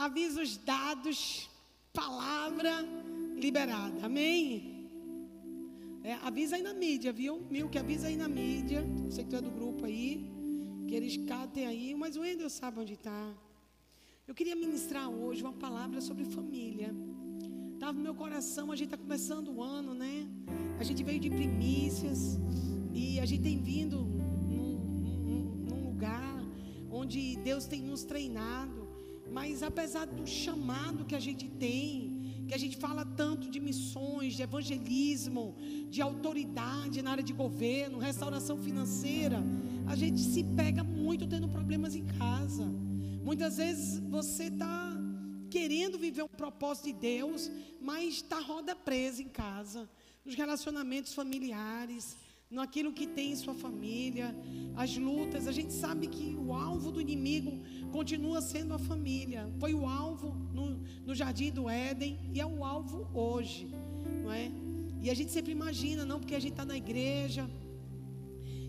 avisos dados, palavra liberada. Amém? É, avisa aí na mídia, viu? Mil que avisa aí na mídia. Você que é do grupo aí. Que eles catem aí. Mas o Wendel sabe onde está. Eu queria ministrar hoje uma palavra sobre família. Estava no meu coração, a gente está começando o ano, né? A gente veio de primícias e a gente tem vindo num, num, num lugar onde Deus tem nos treinado. Mas apesar do chamado que a gente tem, que a gente fala tanto de missões, de evangelismo, de autoridade na área de governo, restauração financeira, a gente se pega muito tendo problemas em casa. Muitas vezes você está querendo viver um propósito de Deus, mas está roda presa em casa, nos relacionamentos familiares, naquilo que tem em sua família, as lutas. A gente sabe que o alvo do inimigo continua sendo a família. Foi o alvo no, no jardim do Éden e é o alvo hoje, não é? E a gente sempre imagina, não, porque a gente está na igreja,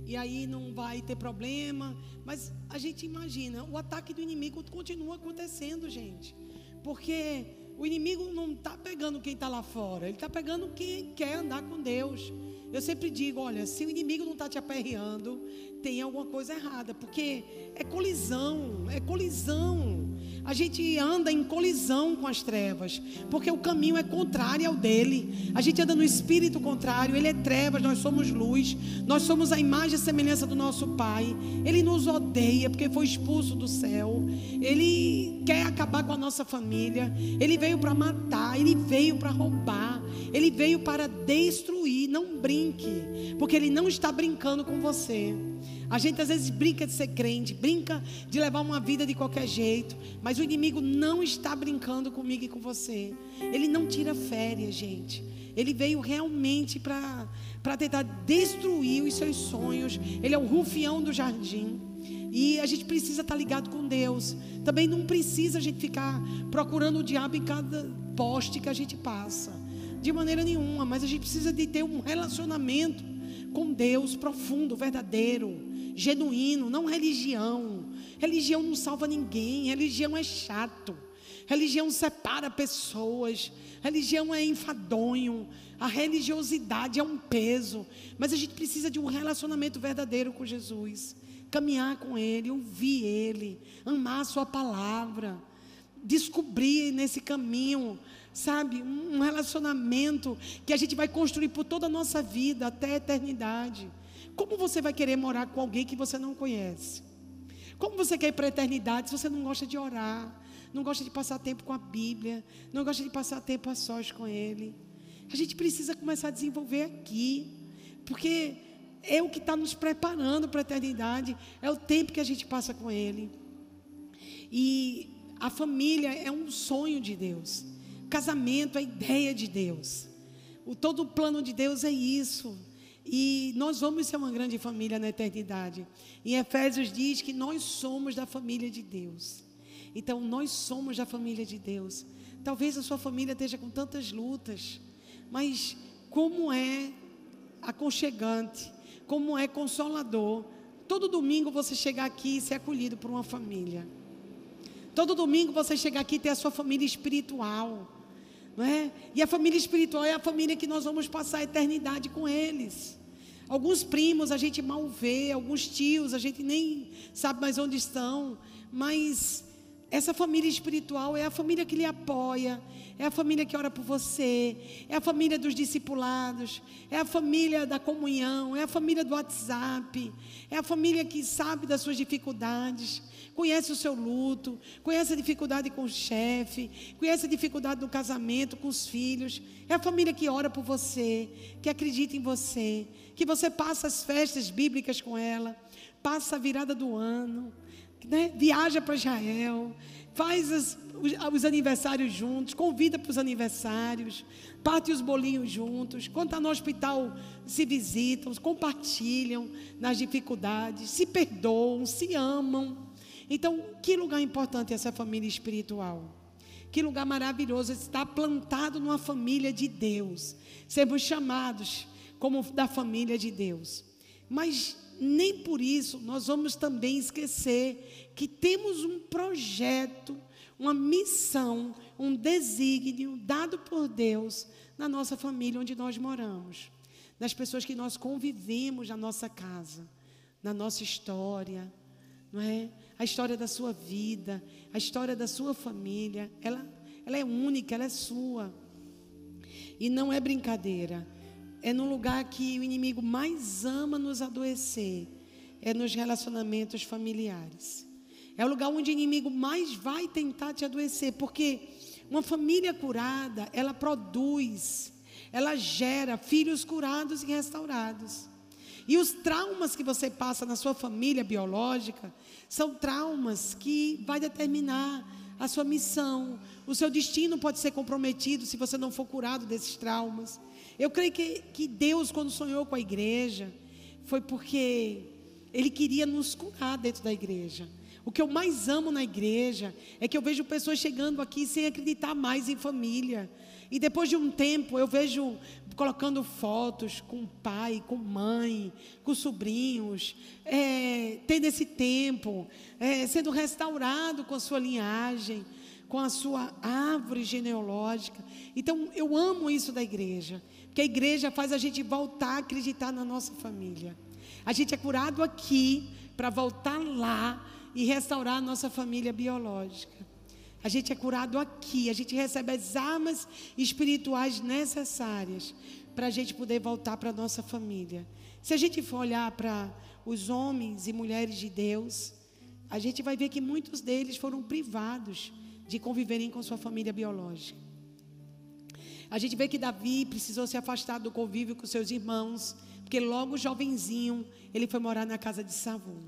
e aí não vai ter problema. Mas a gente imagina, o ataque do inimigo continua acontecendo, gente. Porque o inimigo não está pegando quem está lá fora, ele está pegando quem quer andar com Deus. Eu sempre digo: olha, se o inimigo não está te aperreando, tem alguma coisa errada, porque é colisão, é colisão. A gente anda em colisão com as trevas, porque o caminho é contrário ao dele. A gente anda no espírito contrário, ele é trevas, nós somos luz, nós somos a imagem e semelhança do nosso Pai. Ele nos odeia porque foi expulso do céu. Ele quer acabar com a nossa família. Ele veio para matar, ele veio para roubar, ele veio para destruir. Não brinque, porque ele não está brincando com você. A gente às vezes brinca de ser crente, brinca de levar uma vida de qualquer jeito, mas o inimigo não está brincando comigo e com você. Ele não tira férias, gente. Ele veio realmente para tentar destruir os seus sonhos. Ele é o rufião do jardim. E a gente precisa estar ligado com Deus. Também não precisa a gente ficar procurando o diabo em cada poste que a gente passa. De maneira nenhuma, mas a gente precisa de ter um relacionamento com Deus profundo, verdadeiro genuíno, não religião. Religião não salva ninguém, religião é chato. Religião separa pessoas, religião é enfadonho, a religiosidade é um peso, mas a gente precisa de um relacionamento verdadeiro com Jesus, caminhar com Ele, ouvir Ele, amar a Sua palavra, descobrir nesse caminho, sabe, um relacionamento que a gente vai construir por toda a nossa vida, até a eternidade. Como você vai querer morar com alguém que você não conhece? Como você quer ir para a eternidade se você não gosta de orar, não gosta de passar tempo com a Bíblia, não gosta de passar tempo a sós com Ele? A gente precisa começar a desenvolver aqui, porque é o que está nos preparando para a eternidade, é o tempo que a gente passa com Ele. E a família é um sonho de Deus, casamento a ideia de Deus, o todo o plano de Deus é isso. E nós vamos ser uma grande família na eternidade. Em Efésios diz que nós somos da família de Deus. Então, nós somos da família de Deus. Talvez a sua família esteja com tantas lutas, mas como é aconchegante, como é consolador. Todo domingo você chegar aqui e ser acolhido por uma família. Todo domingo você chegar aqui e ter a sua família espiritual. Não é? E a família espiritual é a família que nós vamos passar a eternidade com eles. Alguns primos a gente mal vê, alguns tios a gente nem sabe mais onde estão, mas essa família espiritual é a família que lhe apoia, é a família que ora por você, é a família dos discipulados, é a família da comunhão, é a família do WhatsApp, é a família que sabe das suas dificuldades, conhece o seu luto, conhece a dificuldade com o chefe, conhece a dificuldade no casamento, com os filhos. É a família que ora por você, que acredita em você, que você passa as festas bíblicas com ela, passa a virada do ano, né? viaja para Israel, faz as, os, os, aniversários juntos, convida para os aniversários, parte os bolinhos juntos, quando está no hospital se visitam, compartilham nas dificuldades, se perdoam, se amam. Então, que lugar importante essa família espiritual? Que lugar maravilhoso estar plantado numa família de Deus. Sermos chamados como da família de Deus. Mas nem por isso nós vamos também esquecer que temos um projeto, uma missão, um desígnio dado por Deus na nossa família onde nós moramos, nas pessoas que nós convivemos na nossa casa, na nossa história, não é? A história da sua vida, a história da sua família, ela, ela é única, ela é sua. E não é brincadeira. É no lugar que o inimigo mais ama nos adoecer, é nos relacionamentos familiares. É o lugar onde o inimigo mais vai tentar te adoecer, porque uma família curada, ela produz, ela gera filhos curados e restaurados. E os traumas que você passa na sua família biológica são traumas que vai determinar a sua missão. O seu destino pode ser comprometido se você não for curado desses traumas. Eu creio que, que Deus, quando sonhou com a igreja, foi porque Ele queria nos curar dentro da igreja. O que eu mais amo na igreja é que eu vejo pessoas chegando aqui sem acreditar mais em família. E depois de um tempo eu vejo colocando fotos com pai, com mãe, com sobrinhos, é, tendo esse tempo, é, sendo restaurado com a sua linhagem, com a sua árvore genealógica. Então eu amo isso da igreja, porque a igreja faz a gente voltar a acreditar na nossa família. A gente é curado aqui para voltar lá e restaurar a nossa família biológica. A gente é curado aqui, a gente recebe as armas espirituais necessárias para a gente poder voltar para a nossa família. Se a gente for olhar para os homens e mulheres de Deus, a gente vai ver que muitos deles foram privados de conviverem com sua família biológica. A gente vê que Davi precisou se afastar do convívio com seus irmãos, porque logo jovenzinho ele foi morar na casa de Saul.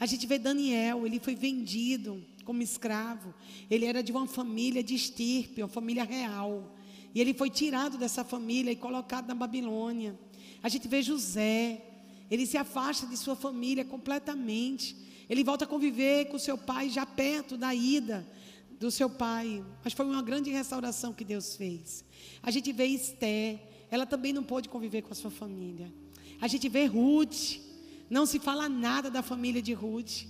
A gente vê Daniel, ele foi vendido como escravo. Ele era de uma família de estirpe, uma família real. E ele foi tirado dessa família e colocado na Babilônia. A gente vê José, ele se afasta de sua família completamente. Ele volta a conviver com seu pai já perto da ida do seu pai. Mas foi uma grande restauração que Deus fez. A gente vê Esté, ela também não pôde conviver com a sua família. A gente vê Ruth, não se fala nada da família de Ruth.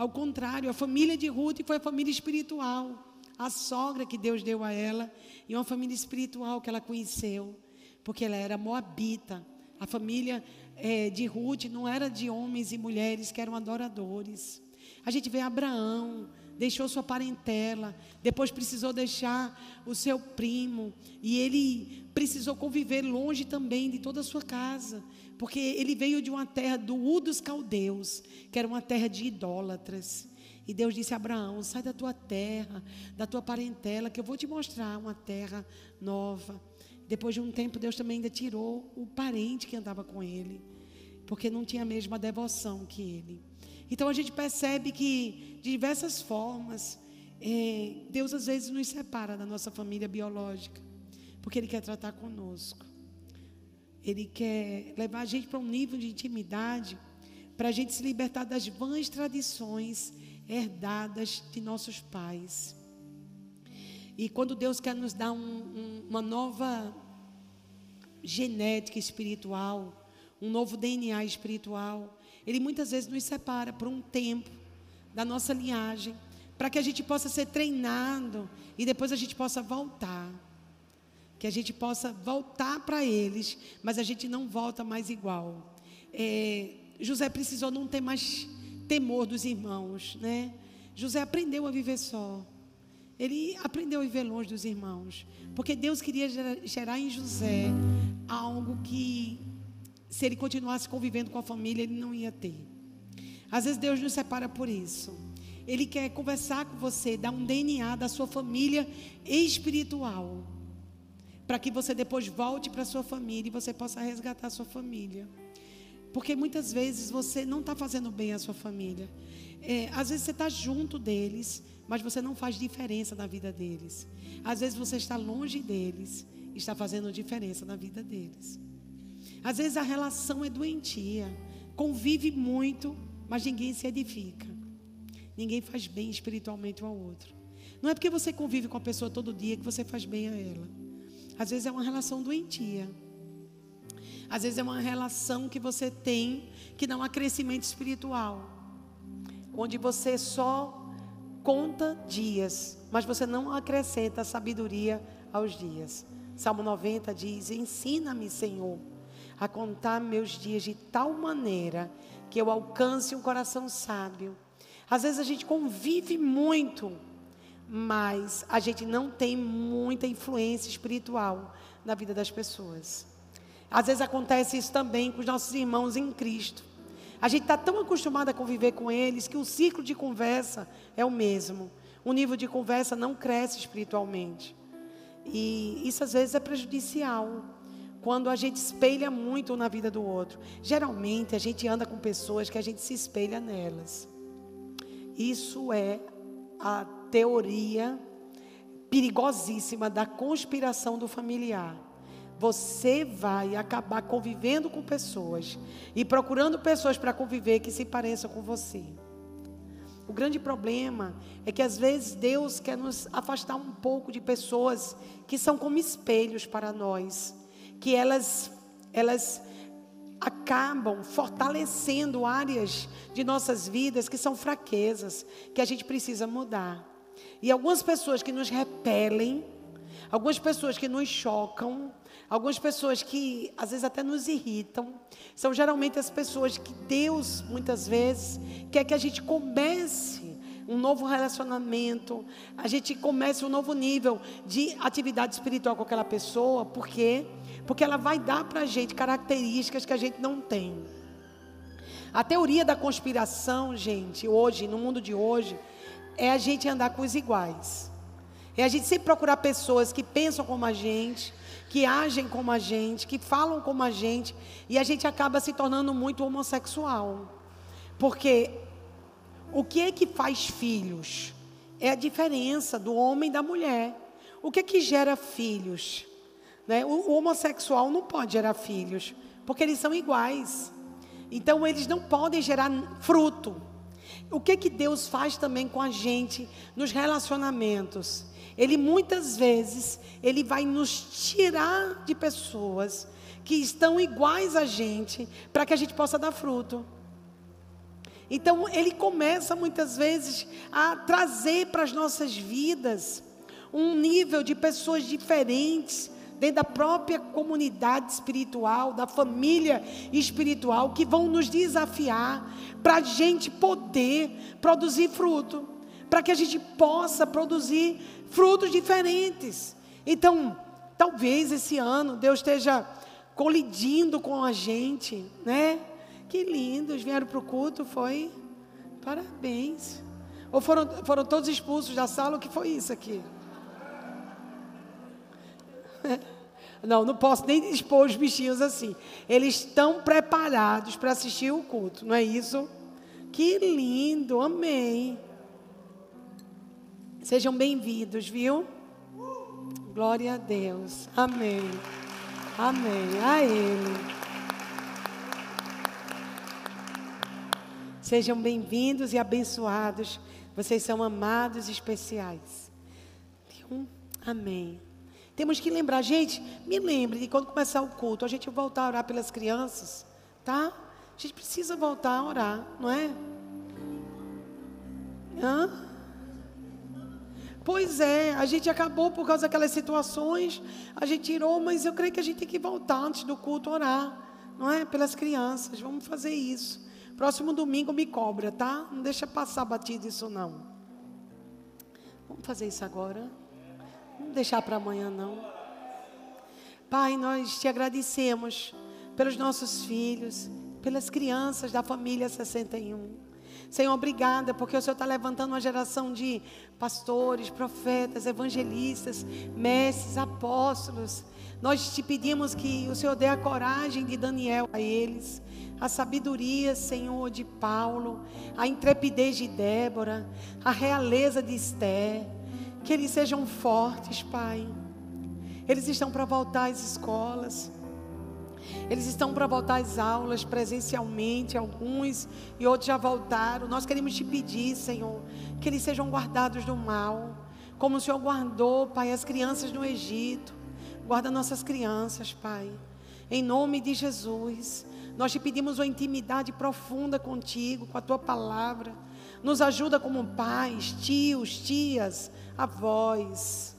Ao contrário, a família de Ruth foi a família espiritual. A sogra que Deus deu a ela e uma família espiritual que ela conheceu, porque ela era moabita. A família é, de Ruth não era de homens e mulheres que eram adoradores. A gente vê Abraão, deixou sua parentela, depois precisou deixar o seu primo, e ele precisou conviver longe também de toda a sua casa, porque ele veio de uma terra do U dos caldeus, que era uma terra de idólatras. E Deus disse a Abraão: sai da tua terra, da tua parentela, que eu vou te mostrar uma terra nova. Depois de um tempo, Deus também ainda tirou o parente que andava com ele, porque não tinha a mesma devoção que ele. Então a gente percebe que, de diversas formas, é, Deus às vezes nos separa da nossa família biológica, porque Ele quer tratar conosco. Ele quer levar a gente para um nível de intimidade, para a gente se libertar das vãs tradições herdadas de nossos pais. E quando Deus quer nos dar um, um, uma nova genética espiritual, um novo DNA espiritual, Ele muitas vezes nos separa por um tempo da nossa linhagem, para que a gente possa ser treinado e depois a gente possa voltar que a gente possa voltar para eles, mas a gente não volta mais igual. É, José precisou não ter mais temor dos irmãos, né? José aprendeu a viver só. Ele aprendeu a viver longe dos irmãos, porque Deus queria gerar em José algo que, se ele continuasse convivendo com a família, ele não ia ter. Às vezes Deus nos separa por isso. Ele quer conversar com você, dar um DNA da sua família espiritual para que você depois volte para sua família e você possa resgatar a sua família. Porque muitas vezes você não está fazendo bem à sua família. É, às vezes você está junto deles, mas você não faz diferença na vida deles. Às vezes você está longe deles e está fazendo diferença na vida deles. Às vezes a relação é doentia, convive muito, mas ninguém se edifica. Ninguém faz bem espiritualmente um ao outro. Não é porque você convive com a pessoa todo dia que você faz bem a ela. Às vezes é uma relação doentia. Às vezes é uma relação que você tem que não há crescimento espiritual. Onde você só conta dias mas você não acrescenta sabedoria aos dias. Salmo 90 diz: Ensina-me, Senhor, a contar meus dias de tal maneira que eu alcance um coração sábio. Às vezes a gente convive muito, mas a gente não tem muita influência espiritual na vida das pessoas. Às vezes acontece isso também com os nossos irmãos em Cristo. A gente está tão acostumado a conviver com eles que o ciclo de conversa é o mesmo. O nível de conversa não cresce espiritualmente. E isso às vezes é prejudicial. Quando a gente espelha muito na vida do outro. Geralmente a gente anda com pessoas que a gente se espelha nelas. Isso é a teoria perigosíssima da conspiração do familiar. Você vai acabar convivendo com pessoas e procurando pessoas para conviver que se pareçam com você. O grande problema é que às vezes Deus quer nos afastar um pouco de pessoas que são como espelhos para nós, que elas elas acabam fortalecendo áreas de nossas vidas que são fraquezas, que a gente precisa mudar. E algumas pessoas que nos repelem, algumas pessoas que nos chocam, algumas pessoas que às vezes até nos irritam, são geralmente as pessoas que Deus, muitas vezes, quer que a gente comece um novo relacionamento, a gente comece um novo nível de atividade espiritual com aquela pessoa, por quê? Porque ela vai dar para a gente características que a gente não tem. A teoria da conspiração, gente, hoje, no mundo de hoje, é a gente andar com os iguais. É a gente sempre procurar pessoas que pensam como a gente, que agem como a gente, que falam como a gente, e a gente acaba se tornando muito homossexual. Porque o que é que faz filhos? É a diferença do homem e da mulher. O que é que gera filhos? Né? O, o homossexual não pode gerar filhos, porque eles são iguais. Então eles não podem gerar fruto. O que que Deus faz também com a gente nos relacionamentos? Ele muitas vezes, ele vai nos tirar de pessoas que estão iguais a gente, para que a gente possa dar fruto. Então, ele começa muitas vezes a trazer para as nossas vidas um nível de pessoas diferentes, dentro da própria comunidade espiritual, da família espiritual, que vão nos desafiar para a gente poder produzir fruto, para que a gente possa produzir frutos diferentes. Então, talvez esse ano Deus esteja colidindo com a gente, né? Que lindos, vieram para o culto, foi? Parabéns. Ou foram, foram todos expulsos da sala? O que foi isso aqui? Não, não posso nem expor os bichinhos assim. Eles estão preparados para assistir o culto, não é isso? Que lindo, amém. Sejam bem-vindos, viu? Glória a Deus. Amém. Amém. A Ele. Sejam bem-vindos e abençoados. Vocês são amados e especiais. Amém. Temos que lembrar, gente, me lembre de quando começar o culto, a gente voltar a orar pelas crianças, tá? A gente precisa voltar a orar, não é? Hã? Pois é, a gente acabou por causa daquelas situações, a gente tirou, mas eu creio que a gente tem que voltar antes do culto orar, não é? Pelas crianças, vamos fazer isso. Próximo domingo me cobra, tá? Não deixa passar batido isso não. Vamos fazer isso agora. Não deixar para amanhã não. Pai, nós te agradecemos pelos nossos filhos, pelas crianças da família 61. Senhor, obrigada, porque o Senhor está levantando uma geração de pastores, profetas, evangelistas, mestres, apóstolos. Nós te pedimos que o Senhor dê a coragem de Daniel a eles, a sabedoria, Senhor, de Paulo, a intrepidez de Débora, a realeza de Esther. Que eles sejam fortes, Pai. Eles estão para voltar às escolas. Eles estão para voltar às aulas presencialmente, alguns e outros já voltaram. Nós queremos te pedir, Senhor, que eles sejam guardados do mal, como o Senhor guardou, Pai, as crianças no Egito. Guarda nossas crianças, Pai. Em nome de Jesus, nós te pedimos uma intimidade profunda contigo, com a tua palavra. Nos ajuda como pais, tios, tias, avós.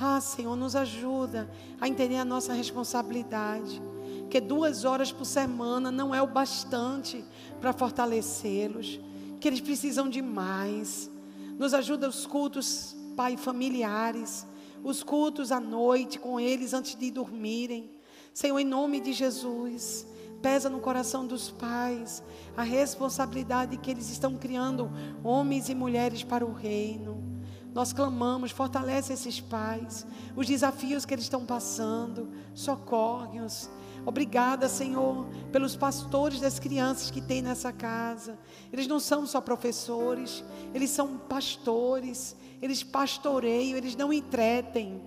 Ah, Senhor, nos ajuda a entender a nossa responsabilidade. Que duas horas por semana não é o bastante para fortalecê-los. Que eles precisam de mais. Nos ajuda os cultos, Pai, familiares. Os cultos à noite com eles antes de dormirem. Senhor, em nome de Jesus. Pesa no coração dos pais a responsabilidade que eles estão criando homens e mulheres para o reino. Nós clamamos, fortalece esses pais, os desafios que eles estão passando, socorre-os. Obrigada, Senhor, pelos pastores das crianças que tem nessa casa. Eles não são só professores, eles são pastores, eles pastoreiam, eles não entretem,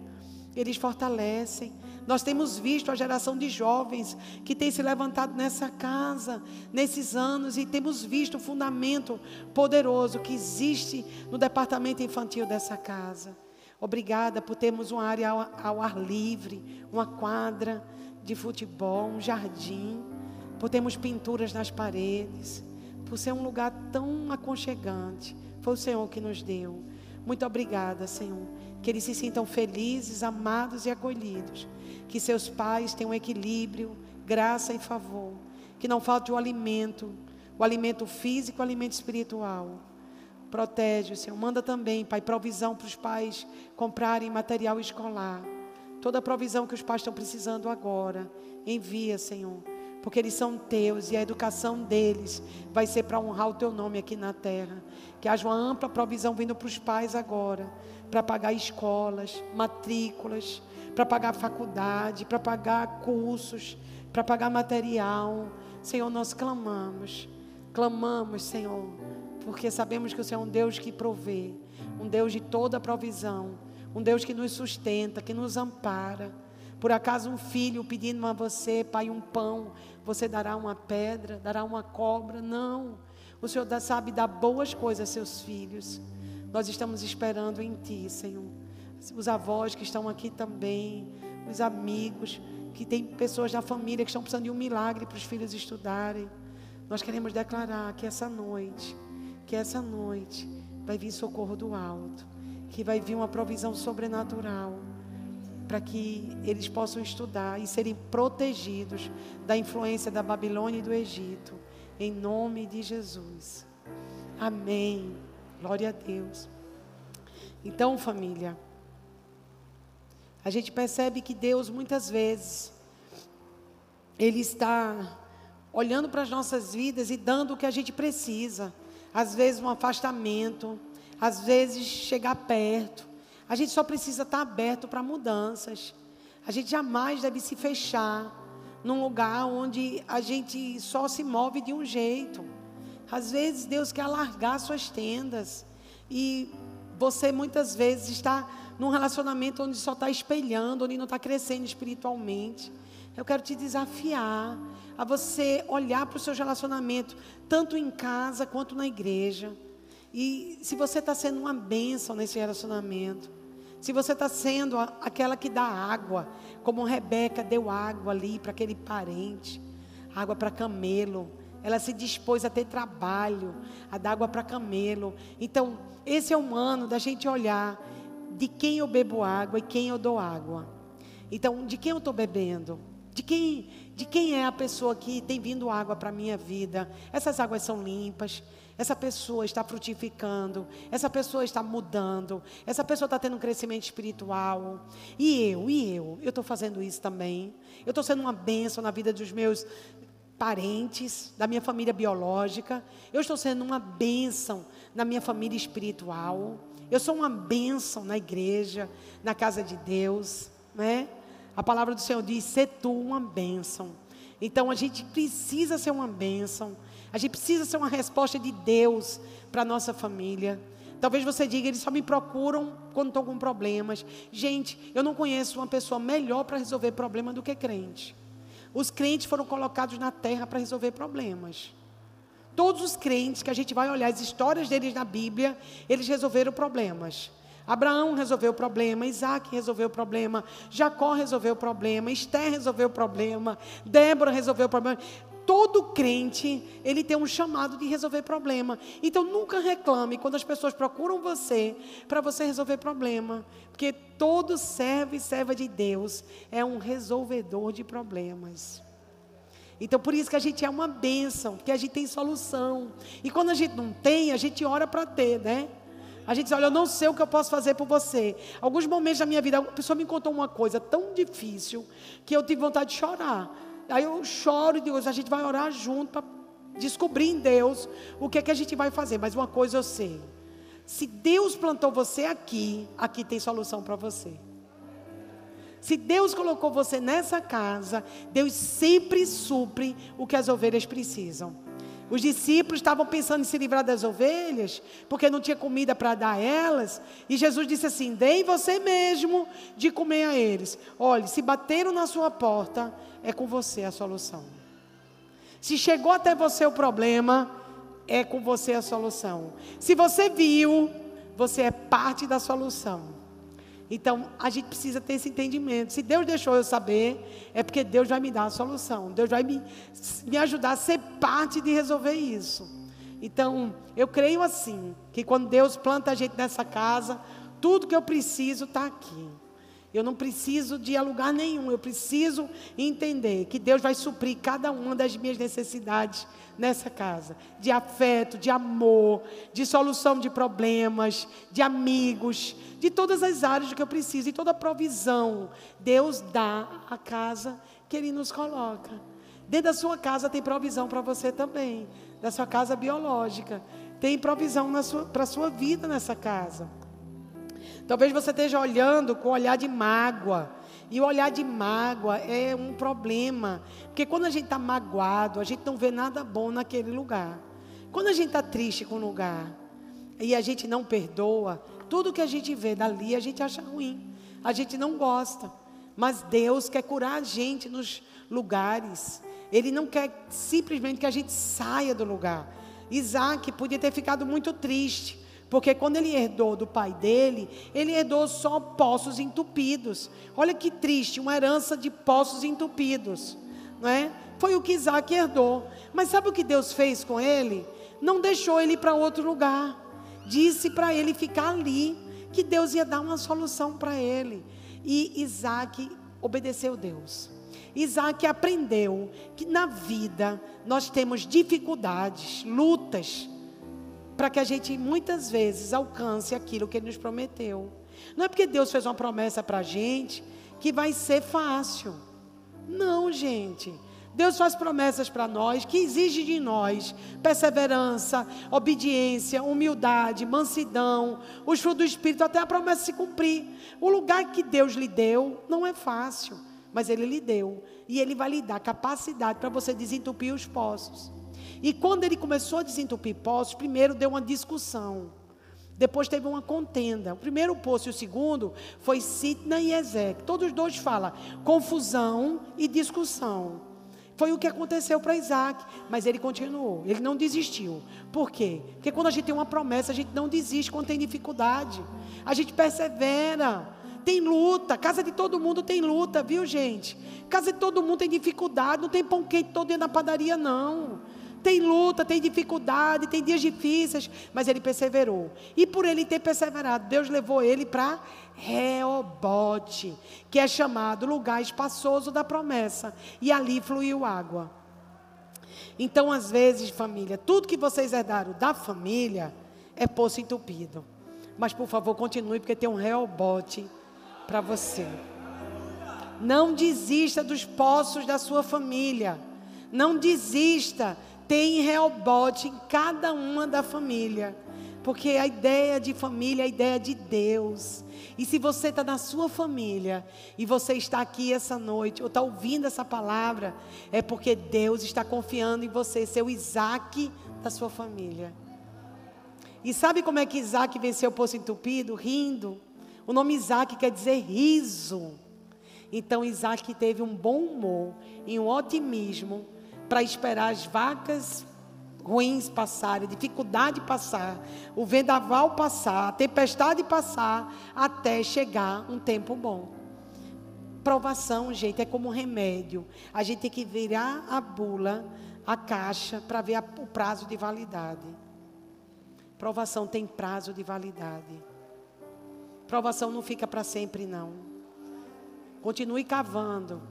eles fortalecem. Nós temos visto a geração de jovens que tem se levantado nessa casa, nesses anos, e temos visto o fundamento poderoso que existe no departamento infantil dessa casa. Obrigada por termos uma área ao, ar livre, uma quadra de futebol, um jardim, por termos pinturas nas paredes, por ser um lugar tão aconchegante. Foi o Senhor que nos deu. Muito obrigada, Senhor. Que eles se sintam felizes, amados e acolhidos que seus pais tenham equilíbrio, graça e favor, que não falte o alimento, o alimento físico, o alimento espiritual. Protege, Senhor. Manda também, Pai, provisão para os pais comprarem material escolar. Toda a provisão que os pais estão precisando agora. Envia, Senhor. Porque eles são teus e a educação deles vai ser para honrar o teu nome aqui na terra. Que haja uma ampla provisão vindo para os pais agora, para pagar escolas, matrículas, para pagar faculdade, para pagar cursos, para pagar material. Senhor, nós clamamos, clamamos, Senhor, porque sabemos que o Senhor é um Deus que provê, um Deus de toda provisão, um Deus que nos sustenta, que nos ampara. Por acaso um filho pedindo a você, pai, um pão, você dará uma pedra, dará uma cobra? Não. O Senhor sabe dar boas coisas a seus filhos. Nós estamos esperando em Ti, Senhor os avós que estão aqui também, os amigos, que tem pessoas da família que estão precisando de um milagre para os filhos estudarem. Nós queremos declarar que essa noite, que essa noite vai vir socorro do alto, que vai vir uma provisão sobrenatural para que eles possam estudar e serem protegidos da influência da Babilônia e do Egito, em nome de Jesus. Amém. Glória a Deus. Então, família, a gente percebe que Deus muitas vezes ele está olhando para as nossas vidas e dando o que a gente precisa. Às vezes um afastamento, às vezes chegar perto. A gente só precisa estar aberto para mudanças. A gente jamais deve se fechar num lugar onde a gente só se move de um jeito. Às vezes Deus quer alargar suas tendas e você muitas vezes está num relacionamento onde só está espelhando, onde não está crescendo espiritualmente. Eu quero te desafiar a você olhar para o seu relacionamento, tanto em casa quanto na igreja. E se você está sendo uma bênção nesse relacionamento, se você está sendo aquela que dá água, como Rebeca deu água ali para aquele parente, água para camelo, ela se dispôs a ter trabalho, a dar água para camelo. Então, esse é um ano da gente olhar de quem eu bebo água e quem eu dou água. Então, de quem eu estou bebendo? De quem, de quem é a pessoa que tem vindo água para a minha vida? Essas águas são limpas. Essa pessoa está frutificando. Essa pessoa está mudando. Essa pessoa está tendo um crescimento espiritual. E eu, e eu? Eu estou fazendo isso também. Eu estou sendo uma bênção na vida dos meus parentes, da minha família biológica. Eu estou sendo uma bênção na minha família espiritual. Eu sou uma bênção na igreja, na casa de Deus, né? A palavra do Senhor diz: ser tu uma bênção. Então a gente precisa ser uma bênção. A gente precisa ser uma resposta de Deus para nossa família. Talvez você diga, eles só me procuram quando estão com problemas. Gente, eu não conheço uma pessoa melhor para resolver problema do que crente. Os crentes foram colocados na terra para resolver problemas. Todos os crentes que a gente vai olhar as histórias deles na Bíblia, eles resolveram problemas. Abraão resolveu o problema, Isaac resolveu o problema, Jacó resolveu o problema, Esther resolveu o problema, Débora resolveu o problema. todo crente, ele tem um chamado de resolver problema. Então nunca reclame quando as pessoas procuram você para você resolver problema, porque todo servo e serva de Deus é um resolvedor de problemas. Então por isso que a gente é uma bênção, porque a gente tem solução. E quando a gente não tem, a gente ora para ter, né? A gente diz, olha, eu não sei o que eu posso fazer por você. Alguns momentos da minha vida, a pessoa me contou uma coisa tão difícil que eu tive vontade de chorar. Aí eu choro e digo, a gente vai orar junto para descobrir em Deus o que é que a gente vai fazer. Mas uma coisa eu sei: se Deus plantou você aqui, aqui tem solução para você. Se Deus colocou você nessa casa, Deus sempre supre o que as ovelhas precisam. Os discípulos estavam pensando em se livrar das ovelhas, porque não tinha comida para dar a elas. E Jesus disse assim: Dê você mesmo de comer a eles. Olhe, se bateram na sua porta, é com você a solução. Se chegou até você o problema, é com você a solução. Se você viu, você é parte da solução. Então, a gente precisa ter esse entendimento. Se Deus deixou eu saber, é porque Deus vai me dar a solução. Deus vai me, me ajudar a ser parte de resolver isso. Então, eu creio assim, que quando Deus planta a gente nessa casa, tudo que eu preciso está aqui. Eu não preciso de lugar nenhum, eu preciso entender que Deus vai suprir cada uma das minhas necessidades nessa casa: de afeto, de amor, de solução de problemas, de amigos, de todas as áreas que eu preciso, e toda provisão. Deus dá a casa que Ele nos coloca. Dentro da sua casa tem provisão para você também, da sua casa biológica. Tem provisão para a sua vida nessa casa. Talvez você esteja olhando com olhar de mágoa. E o olhar de mágoa é um problema. Porque quando a gente está magoado, a gente não vê nada bom naquele lugar. Quando a gente está triste com o lugar e a gente não perdoa, tudo que a gente vê dali a gente acha ruim. A gente não gosta. Mas Deus quer curar a gente nos lugares. Ele não quer simplesmente que a gente saia do lugar. Isaac podia ter ficado muito triste. Porque quando ele herdou do pai dele, ele herdou só poços entupidos. Olha que triste, uma herança de poços entupidos. Não é? Foi o que Isaac herdou. Mas sabe o que Deus fez com ele? Não deixou ele para outro lugar. Disse para ele ficar ali, que Deus ia dar uma solução para ele. E Isaac obedeceu Deus. Isaac aprendeu que na vida nós temos dificuldades, lutas para que a gente muitas vezes alcance aquilo que Ele nos prometeu. Não é porque Deus fez uma promessa para a gente que vai ser fácil. Não, gente. Deus faz promessas para nós que exige de nós perseverança, obediência, humildade, mansidão, os frutos do Espírito, até a promessa se cumprir. O lugar que Deus lhe deu não é fácil, mas Ele lhe deu. E Ele vai lhe dar capacidade para você desentupir os poços. E quando ele começou a desentupir poços, primeiro deu uma discussão. Depois teve uma contenda. O primeiro poço e o segundo foi Sitna e Ezequiel. Todos os dois falam confusão e discussão. Foi o que aconteceu para Isaac, mas ele continuou, ele não desistiu. Por quê? Porque quando a gente tem uma promessa, a gente não desiste quando tem dificuldade. A gente persevera. Tem luta, casa de todo mundo tem luta, viu gente? Casa de todo mundo tem dificuldade, não tem pão quente todo dia na padaria, não. Tem luta, tem dificuldade, tem dias difíceis, mas ele perseverou. E por ele ter perseverado, Deus levou ele para Reobote, que é chamado lugar espaçoso da promessa, e ali fluiu água. Então, às vezes, família, tudo que vocês herdaram da família é poço entupido. Mas, por favor, continue, porque tem um Reobote para você. Não desista dos poços da sua família. Não desista tem Reobote em cada uma da família. Porque a ideia de família é a ideia de Deus. E se você está na sua família e você está aqui essa noite, ou está ouvindo essa palavra, é porque Deus está confiando em você, ser o Isaac da sua família. E sabe como é que Isaac venceu o poço entupido? Rindo. O nome Isaac quer dizer riso. Então Isaac teve um bom humor e um otimismo para esperar as vacas ruins passarem, dificuldade passar, o vendaval passar, a tempestade passar, até chegar um tempo bom. Provação, gente, é como um remédio. A gente tem que virar a bula a caixa para ver a, o prazo de validade. Provação tem prazo de validade. Provação não fica para sempre, não. Continue cavando.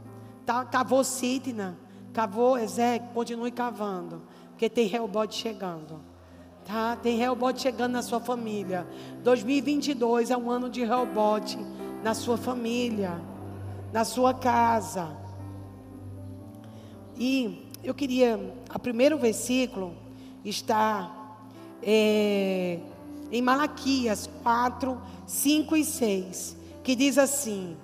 Tá, cavou Sidna, cavou Ezequiel, continue cavando. Porque tem Reobote chegando. Tá? Tem Reobote chegando na sua família. 2022 é um ano de Reobote na sua família, na sua casa. E eu queria, o primeiro versículo está é, em Malaquias 4, 5 e 6, que diz assim: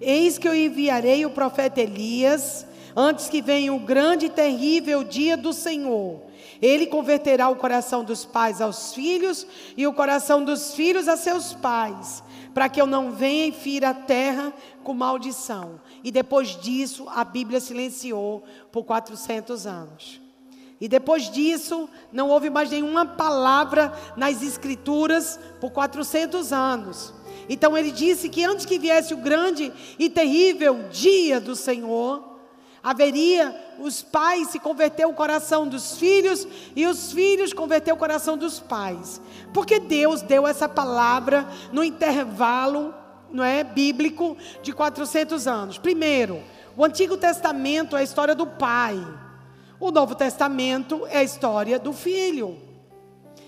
Eis que eu enviarei o profeta Elias, antes que venha o grande e terrível dia do Senhor. Ele converterá o coração dos pais aos filhos e o coração dos filhos a seus pais, para que eu não venha e fira a terra com maldição. E depois disso, a Bíblia silenciou por 400 anos. E depois disso, não houve mais nenhuma palavra nas Escrituras por 400 anos. Então ele disse que antes que viesse o grande e terrível dia do Senhor, haveria os pais se converter o coração dos filhos e os filhos converter o coração dos pais. Porque Deus deu essa palavra no intervalo, não é, bíblico de 400 anos. Primeiro, o Antigo Testamento é a história do pai. O Novo Testamento é a história do filho.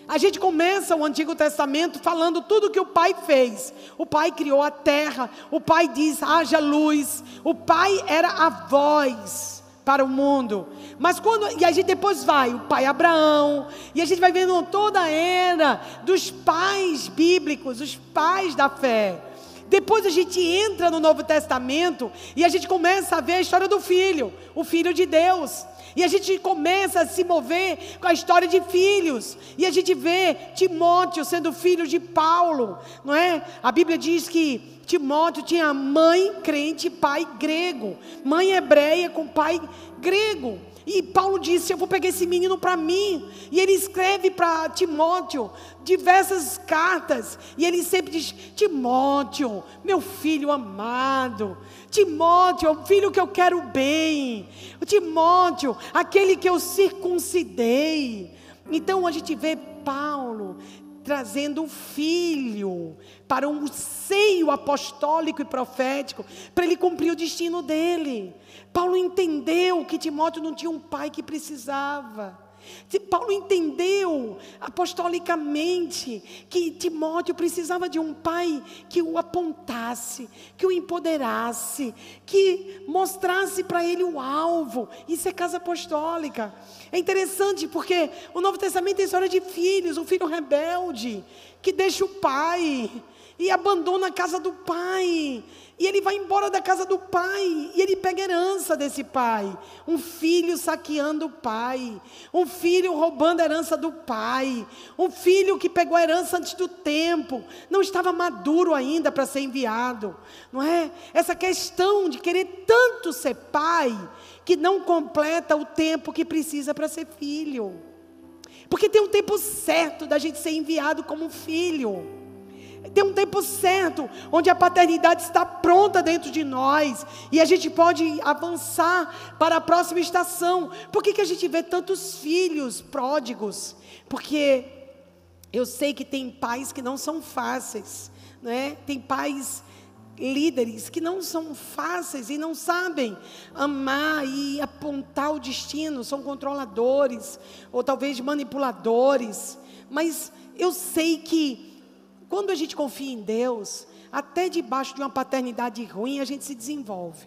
A gente começa o Antigo Testamento falando tudo que o pai fez. O pai criou a terra, o pai diz: haja luz. O pai era a voz para o mundo. Mas quando e a gente depois vai, o pai Abraão, e a gente vai vendo toda a era dos pais bíblicos, os pais da fé. Depois a gente entra no Novo Testamento e a gente começa a ver a história do filho, o filho de Deus. E a gente começa a se mover com a história de filhos. E a gente vê Timóteo sendo filho de Paulo, não é? A Bíblia diz que Timóteo tinha mãe crente e pai grego, mãe hebreia com pai grego. E Paulo disse: Eu vou pegar esse menino para mim. E ele escreve para Timóteo diversas cartas. E ele sempre diz: Timóteo, meu filho amado. Timóteo, o filho que eu quero bem. Timóteo, aquele que eu circuncidei. Então a gente vê Paulo trazendo o filho para um seio apostólico e profético, para ele cumprir o destino dele. Paulo entendeu que Timóteo não tinha um pai que precisava. Paulo entendeu apostolicamente que Timóteo precisava de um pai que o apontasse, que o empoderasse, que mostrasse para ele o alvo. Isso é casa apostólica. É interessante porque o Novo Testamento é história de filhos, um filho rebelde que deixa o pai e abandona a casa do pai. E ele vai embora da casa do pai. E ele pega herança desse pai. Um filho saqueando o pai. Um filho roubando a herança do pai. Um filho que pegou a herança antes do tempo. Não estava maduro ainda para ser enviado. Não é? Essa questão de querer tanto ser pai. Que não completa o tempo que precisa para ser filho. Porque tem um tempo certo da gente ser enviado como filho. Tem um tempo certo, onde a paternidade está pronta dentro de nós, e a gente pode avançar para a próxima estação. Por que, que a gente vê tantos filhos pródigos? Porque eu sei que tem pais que não são fáceis, né? tem pais líderes que não são fáceis e não sabem amar e apontar o destino, são controladores ou talvez manipuladores, mas eu sei que quando a gente confia em Deus, até debaixo de uma paternidade ruim, a gente se desenvolve.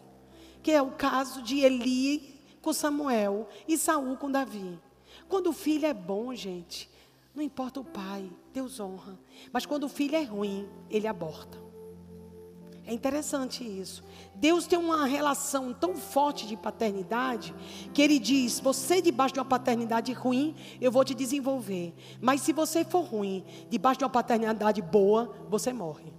Que é o caso de Eli com Samuel e Saul com Davi. Quando o filho é bom, gente, não importa o pai, Deus honra. Mas quando o filho é ruim, ele aborta. É interessante isso. Deus tem uma relação tão forte de paternidade que Ele diz: você debaixo de uma paternidade ruim, eu vou te desenvolver. Mas se você for ruim, debaixo de uma paternidade boa, você morre.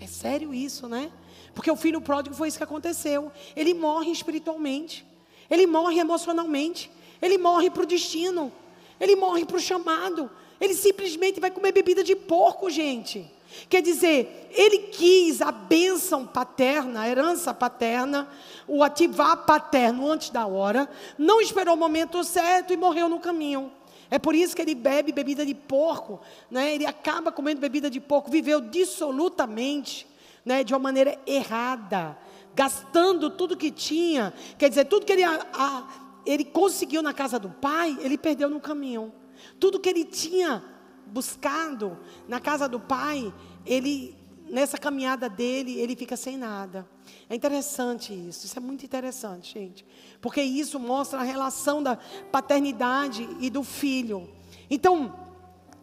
É sério isso, né? Porque o filho pródigo foi isso que aconteceu. Ele morre espiritualmente, ele morre emocionalmente, ele morre para o destino, ele morre para o chamado. Ele simplesmente vai comer bebida de porco, gente. Quer dizer, ele quis a bênção paterna, a herança paterna, o ativar paterno antes da hora, não esperou o momento certo e morreu no caminho. É por isso que ele bebe bebida de porco, né? ele acaba comendo bebida de porco, viveu dissolutamente, né? de uma maneira errada, gastando tudo que tinha. Quer dizer, tudo que ele, a, a, ele conseguiu na casa do pai, ele perdeu no caminho. Tudo que ele tinha buscado na casa do pai, ele nessa caminhada dele, ele fica sem nada. É interessante isso, isso é muito interessante, gente. Porque isso mostra a relação da paternidade e do filho. Então,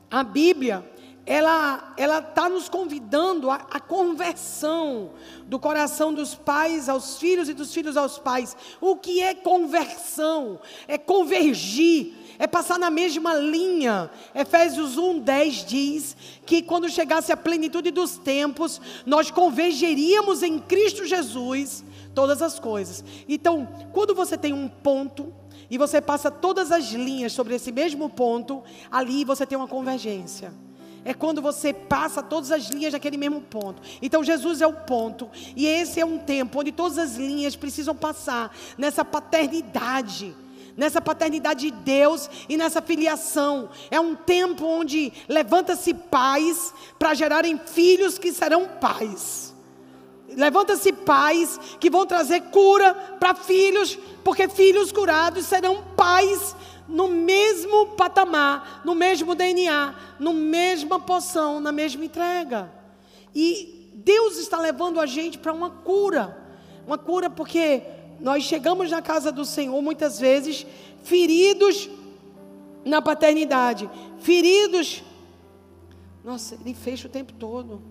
a Bíblia, ela ela está nos convidando à, conversão do coração dos pais aos filhos e dos filhos aos pais. O que é conversão? É convergir é passar na mesma linha. Efésios 1:10 diz que quando chegasse a plenitude dos tempos, nós convergeríamos em Cristo Jesus todas as coisas. Então, quando você tem um ponto e você passa todas as linhas sobre esse mesmo ponto, ali você tem uma convergência. É quando você passa todas as linhas daquele mesmo ponto. Então Jesus é o ponto. E esse é um tempo onde todas as linhas precisam passar nessa paternidade nessa paternidade de Deus e nessa filiação. É um tempo onde levanta-se pais para gerarem filhos que serão pais. Levanta-se pais que vão trazer cura para filhos, porque filhos curados serão pais no mesmo patamar, no mesmo DNA, no mesma poção, na mesma entrega. E Deus está levando a gente para uma cura. Uma cura porque nós chegamos na casa do Senhor muitas vezes feridos na paternidade, feridos. Nossa, ele fecha o tempo todo.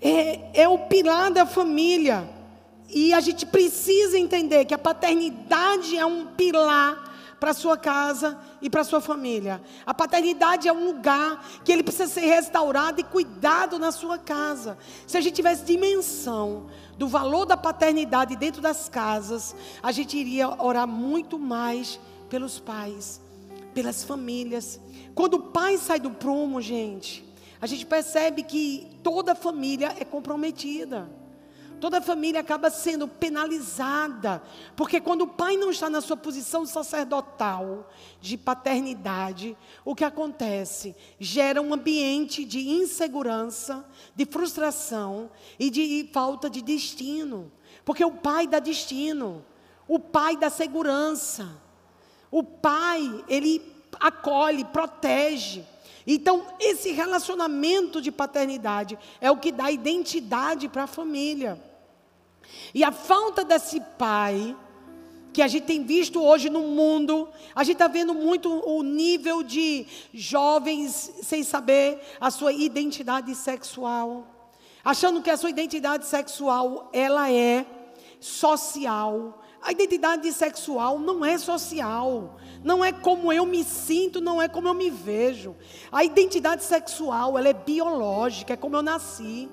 É, é o pilar da família. E a gente precisa entender que a paternidade é um pilar para sua casa e para sua família. A paternidade é um lugar que ele precisa ser restaurado e cuidado na sua casa. Se a gente tivesse dimensão do valor da paternidade dentro das casas, a gente iria orar muito mais pelos pais, pelas famílias. Quando o pai sai do prumo, gente, a gente percebe que toda família é comprometida. Toda família acaba sendo penalizada, porque quando o pai não está na sua posição sacerdotal de paternidade, o que acontece? Gera um ambiente de insegurança, de frustração e de falta de destino. Porque o pai dá destino, o pai dá segurança, o pai, ele acolhe, protege. Então, esse relacionamento de paternidade é o que dá identidade para a família. E a falta desse pai, que a gente tem visto hoje no mundo, a gente está vendo muito o nível de jovens sem saber a sua identidade sexual, achando que a sua identidade sexual ela é social. A identidade sexual não é social, não é como eu me sinto, não é como eu me vejo. A identidade sexual ela é biológica, é como eu nasci.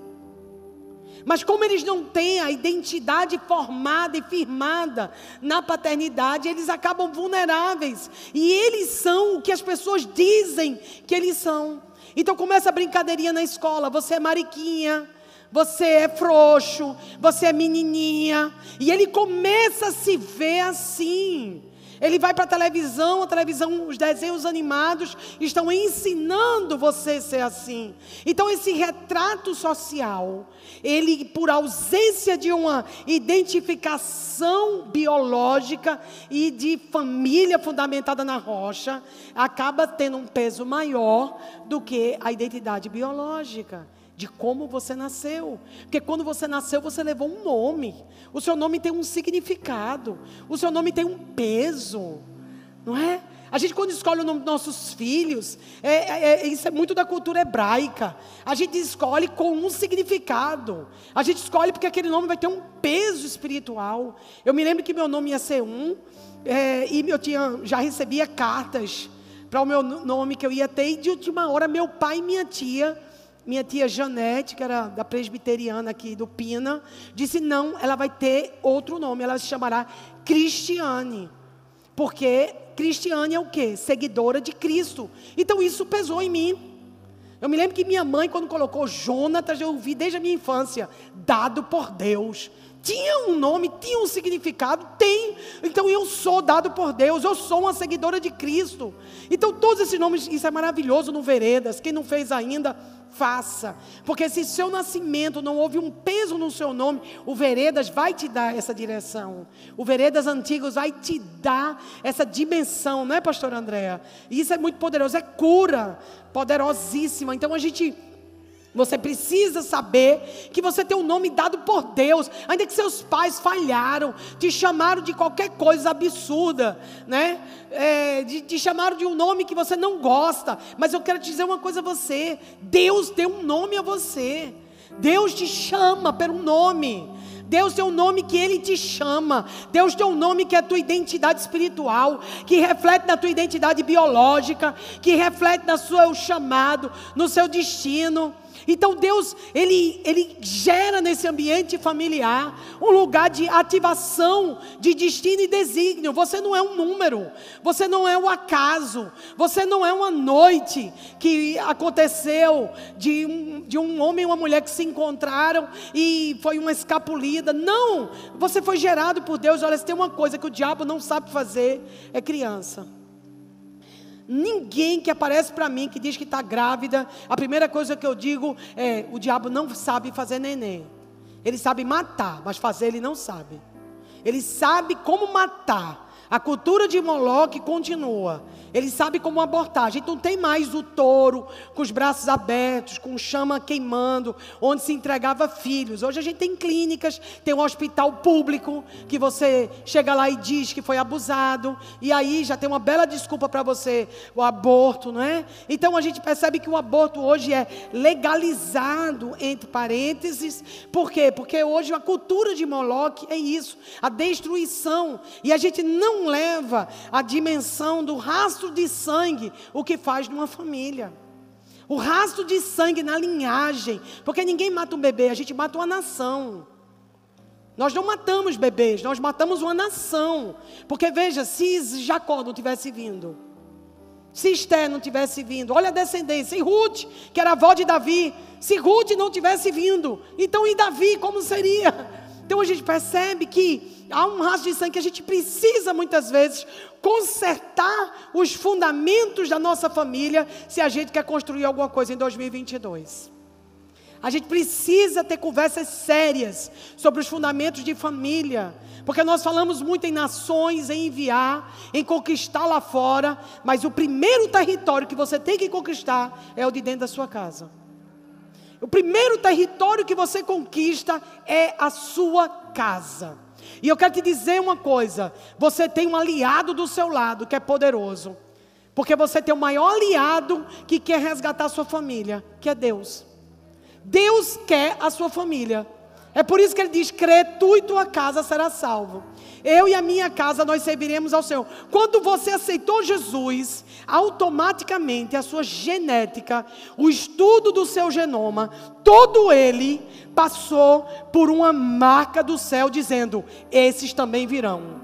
Mas como eles não têm a identidade formada e firmada na paternidade, eles acabam vulneráveis. E eles são o que as pessoas dizem que eles são. Então começa a brincadeirinha na escola, você é mariquinha, você é frouxo, você é menininha. E ele começa a se ver assim. Ele vai para a televisão, a televisão, os desenhos animados estão ensinando você a ser assim. Então esse retrato social, ele por ausência de uma identificação biológica e de família fundamentada na rocha, acaba tendo um peso maior do que a identidade biológica de como você nasceu. Porque quando você nasceu, você levou um nome. O seu nome tem um significado. O seu nome tem um peso. Não é? A gente, quando escolhe o nome dos nossos filhos, é, é, é, isso é muito da cultura hebraica. A gente escolhe com um significado. A gente escolhe porque aquele nome vai ter um peso espiritual. Eu me lembro que meu nome ia ser um, é, e eu tinha, já recebia cartas para o meu nome que eu ia ter, e de última hora, meu pai e minha tia minha tia Janete, que era da presbiteriana aqui do Pina, disse: não, ela vai ter outro nome, ela se chamará Cristiane. Porque Cristiane é o quê? Seguidora de Cristo. Então isso pesou em mim. Eu me lembro que minha mãe, quando colocou Jonatas, eu ouvi desde a minha infância, dado por Deus. Tinha um nome, tinha um significado, tem. Então eu sou dado por Deus, eu sou uma seguidora de Cristo. Então todos esses nomes, isso é maravilhoso no Veredas. Quem não fez ainda, faça. Porque se seu nascimento não houve um peso no seu nome, o Veredas vai te dar essa direção. O Veredas Antigos vai te dar essa dimensão, não é, pastor Andréa? Isso é muito poderoso, é cura poderosíssima. Então a gente você precisa saber que você tem um nome dado por Deus, ainda que seus pais falharam, te chamaram de qualquer coisa absurda, né? É, de, te chamaram de um nome que você não gosta, mas eu quero te dizer uma coisa a você: Deus deu um nome a você, Deus te chama pelo nome. Deus tem um nome que Ele te chama. Deus tem um nome que é a tua identidade espiritual, que reflete na tua identidade biológica, que reflete no seu chamado, no seu destino. Então Deus, ele, ele gera nesse ambiente familiar um lugar de ativação de destino e desígnio. Você não é um número, você não é um acaso, você não é uma noite que aconteceu de um, de um homem e uma mulher que se encontraram e foi uma escapulida. Não, você foi gerado por Deus. Olha, se tem uma coisa que o diabo não sabe fazer, é criança. Ninguém que aparece para mim que diz que está grávida, a primeira coisa que eu digo é: o diabo não sabe fazer neném. Ele sabe matar, mas fazer ele não sabe. Ele sabe como matar. A cultura de Moloque continua. Ele sabe como abortar. A gente não tem mais o touro com os braços abertos, com chama queimando, onde se entregava filhos. Hoje a gente tem clínicas, tem um hospital público que você chega lá e diz que foi abusado, e aí já tem uma bela desculpa para você, o aborto, não é? Então a gente percebe que o aborto hoje é legalizado entre parênteses. Por quê? Porque hoje a cultura de Moloque é isso, a destruição, e a gente não leva a dimensão do rastro rastro de sangue o que faz numa família. O rastro de sangue na linhagem. Porque ninguém mata um bebê, a gente mata uma nação. Nós não matamos bebês, nós matamos uma nação. Porque veja, se Jacó não tivesse vindo, se Esther não tivesse vindo, olha a descendência, e Ruth, que era avó de Davi, se Ruth não tivesse vindo, então e Davi como seria? Então a gente percebe que há um rastro de sangue que a gente precisa muitas vezes consertar os fundamentos da nossa família se a gente quer construir alguma coisa em 2022. A gente precisa ter conversas sérias sobre os fundamentos de família, porque nós falamos muito em nações, em enviar, em conquistar lá fora, mas o primeiro território que você tem que conquistar é o de dentro da sua casa. O primeiro território que você conquista é a sua casa. E eu quero te dizer uma coisa: você tem um aliado do seu lado que é poderoso. Porque você tem o maior aliado que quer resgatar a sua família, que é Deus. Deus quer a sua família. É por isso que ele diz: crê tu e tua casa será salvo. Eu e a minha casa nós serviremos ao Senhor. Quando você aceitou Jesus, automaticamente a sua genética, o estudo do seu genoma, todo ele passou por uma marca do céu dizendo: esses também virão.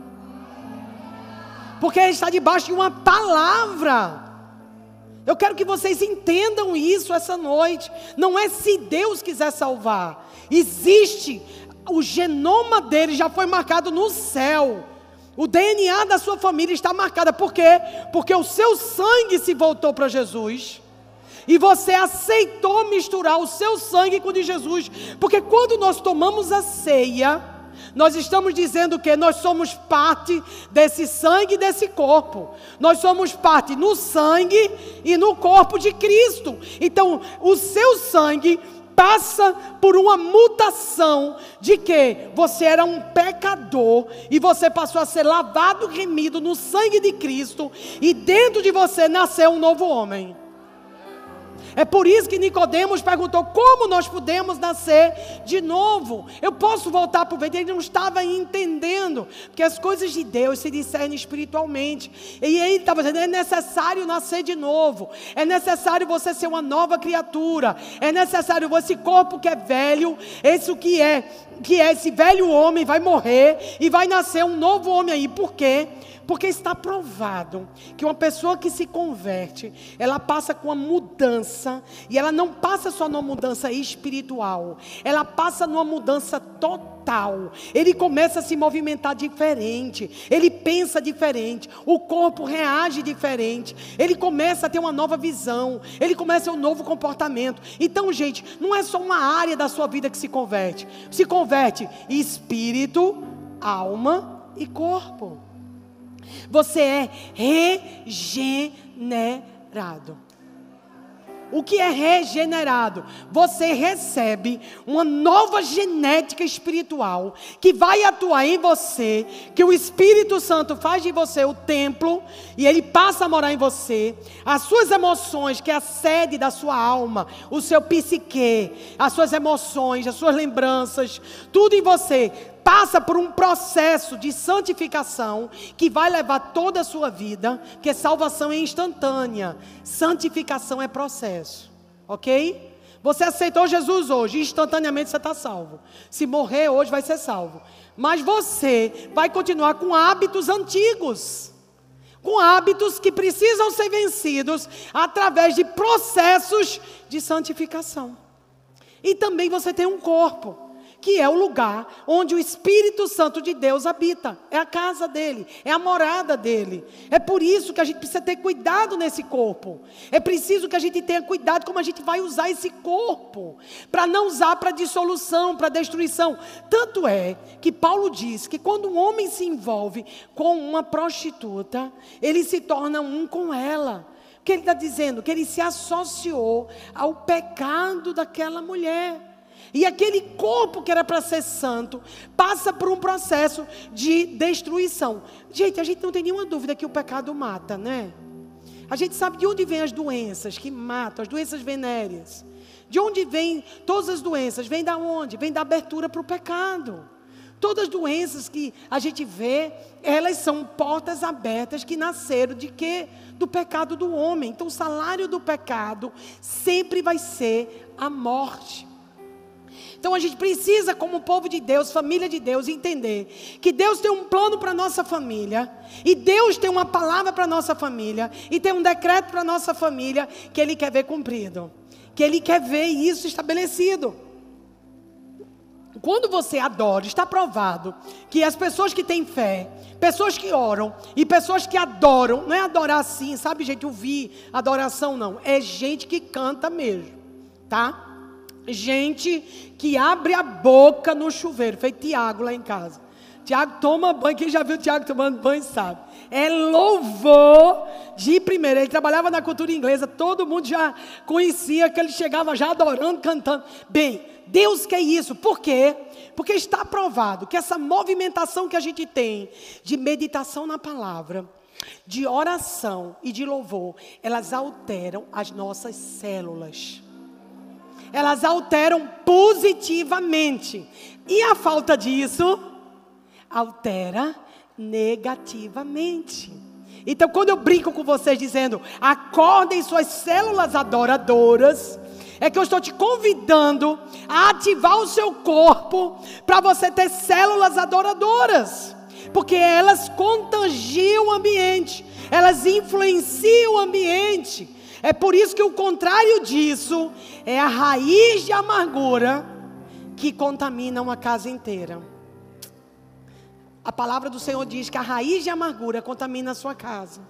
Porque ele está debaixo de uma palavra. Eu quero que vocês entendam isso essa noite. Não é se Deus quiser salvar. Existe o genoma dele já foi marcado no céu. O DNA da sua família está marcado. Por quê? Porque o seu sangue se voltou para Jesus. E você aceitou misturar o seu sangue com o de Jesus. Porque quando nós tomamos a ceia, nós estamos dizendo que nós somos parte desse sangue e desse corpo. Nós somos parte no sangue e no corpo de Cristo. Então, o seu sangue passa por uma mutação de que você era um pecador e você passou a ser lavado, remido no sangue de Cristo e dentro de você nasceu um novo homem. É por isso que Nicodemos perguntou como nós podemos nascer de novo. Eu posso voltar para o ventre? Ele não estava entendendo, porque as coisas de Deus se discernem espiritualmente. E ele estava dizendo: é necessário nascer de novo, é necessário você ser uma nova criatura, é necessário esse corpo que é velho, esse que é que é esse velho homem vai morrer e vai nascer um novo homem aí. Por quê? Porque está provado que uma pessoa que se converte, ela passa com uma mudança, e ela não passa só numa mudança espiritual, ela passa numa mudança total. Ele começa a se movimentar diferente, ele pensa diferente, o corpo reage diferente, ele começa a ter uma nova visão, ele começa um novo comportamento. Então, gente, não é só uma área da sua vida que se converte, se converte espírito, alma e corpo. Você é regenerado. O que é regenerado? Você recebe uma nova genética espiritual que vai atuar em você, que o Espírito Santo faz de você o templo e ele passa a morar em você. As suas emoções, que é a sede da sua alma, o seu psique, as suas emoções, as suas lembranças, tudo em você passa por um processo de santificação que vai levar toda a sua vida, porque salvação é instantânea, santificação é processo, ok? Você aceitou Jesus hoje, instantaneamente você está salvo. Se morrer hoje, vai ser salvo. Mas você vai continuar com hábitos antigos, com hábitos que precisam ser vencidos através de processos de santificação. E também você tem um corpo que é o lugar onde o Espírito Santo de Deus habita. É a casa dele, é a morada dele. É por isso que a gente precisa ter cuidado nesse corpo. É preciso que a gente tenha cuidado como a gente vai usar esse corpo, para não usar para dissolução, para destruição. Tanto é que Paulo diz que quando um homem se envolve com uma prostituta, ele se torna um com ela. O que ele está dizendo? Que ele se associou ao pecado daquela mulher. E aquele corpo que era para ser santo passa por um processo de destruição. Gente, a gente não tem nenhuma dúvida que o pecado mata, né? A gente sabe de onde vêm as doenças que matam, as doenças venéreas. De onde vêm todas as doenças? Vem da onde? Vem da abertura para o pecado. Todas as doenças que a gente vê, elas são portas abertas que nasceram de quê? Do pecado do homem. Então, o salário do pecado sempre vai ser a morte. Então a gente precisa, como povo de Deus, família de Deus, entender que Deus tem um plano para nossa família, e Deus tem uma palavra para nossa família, e tem um decreto para nossa família que Ele quer ver cumprido, que Ele quer ver isso estabelecido. Quando você adora, está provado que as pessoas que têm fé, pessoas que oram e pessoas que adoram, não é adorar assim, sabe, gente, ouvir adoração, não. É gente que canta mesmo, tá? Gente que abre a boca no chuveiro, feito Tiago lá em casa. Tiago toma banho, quem já viu Tiago tomando banho sabe. É louvor de primeira. Ele trabalhava na cultura inglesa, todo mundo já conhecia que ele chegava já adorando, cantando. Bem, Deus quer isso. Por quê? Porque está provado que essa movimentação que a gente tem de meditação na palavra, de oração e de louvor, elas alteram as nossas células elas alteram positivamente. E a falta disso altera negativamente. Então, quando eu brinco com vocês dizendo, acordem suas células adoradoras, é que eu estou te convidando a ativar o seu corpo para você ter células adoradoras, porque elas contagiam o ambiente, elas influenciam o ambiente. É por isso que o contrário disso é a raiz de amargura que contamina uma casa inteira. A palavra do Senhor diz que a raiz de amargura contamina a sua casa.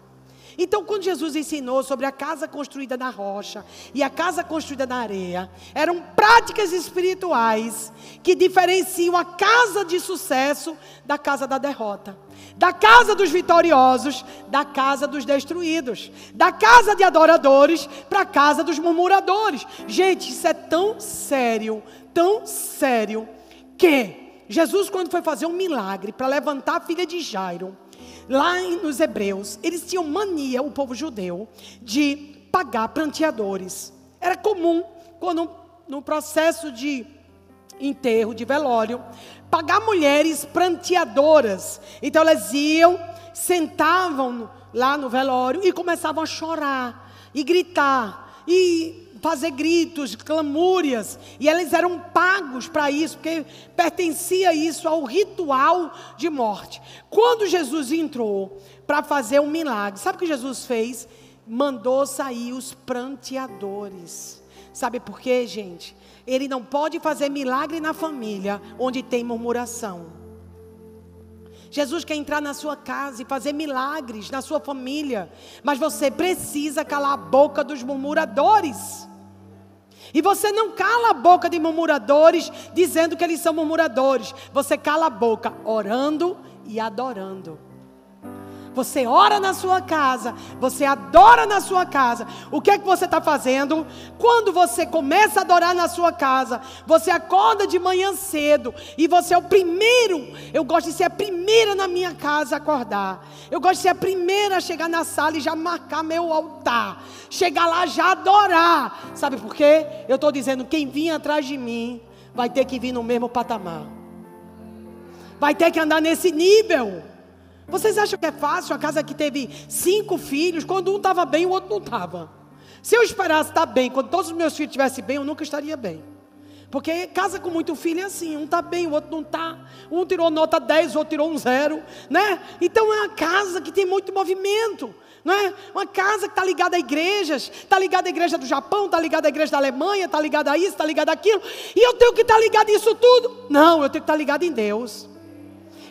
Então, quando Jesus ensinou sobre a casa construída na rocha e a casa construída na areia, eram práticas espirituais que diferenciam a casa de sucesso da casa da derrota, da casa dos vitoriosos, da casa dos destruídos, da casa de adoradores para a casa dos murmuradores. Gente, isso é tão sério, tão sério, que Jesus, quando foi fazer um milagre para levantar a filha de Jairo, Lá nos Hebreus, eles tinham mania, o povo judeu, de pagar pranteadores. Era comum, quando no processo de enterro, de velório, pagar mulheres pranteadoras. Então elas iam, sentavam lá no velório e começavam a chorar e gritar. E fazer gritos, clamúrias, e eles eram pagos para isso, porque pertencia isso ao ritual de morte. Quando Jesus entrou para fazer um milagre, sabe o que Jesus fez? Mandou sair os pranteadores. Sabe por quê, gente? Ele não pode fazer milagre na família onde tem murmuração. Jesus quer entrar na sua casa e fazer milagres na sua família, mas você precisa calar a boca dos murmuradores. E você não cala a boca de murmuradores dizendo que eles são murmuradores. Você cala a boca orando e adorando. Você ora na sua casa, você adora na sua casa. O que é que você está fazendo? Quando você começa a adorar na sua casa, você acorda de manhã cedo e você é o primeiro. Eu gosto de ser a primeira na minha casa a acordar. Eu gosto de ser a primeira a chegar na sala e já marcar meu altar. Chegar lá já adorar. Sabe por quê? Eu estou dizendo: quem vinha atrás de mim vai ter que vir no mesmo patamar. Vai ter que andar nesse nível. Vocês acham que é fácil a casa que teve cinco filhos, quando um estava bem, o outro não estava? Se eu esperasse estar bem, quando todos os meus filhos estivessem bem, eu nunca estaria bem. Porque casa com muito filho é assim, um está bem, o outro não está. Um tirou nota 10, o outro tirou um zero, né? Então é uma casa que tem muito movimento, não é? Uma casa que está ligada a igrejas, está ligada à igreja do Japão, está ligada à igreja da Alemanha, está ligada a isso, está ligada àquilo. E eu tenho que estar ligado a isso tudo? Não, eu tenho que estar ligado em Deus.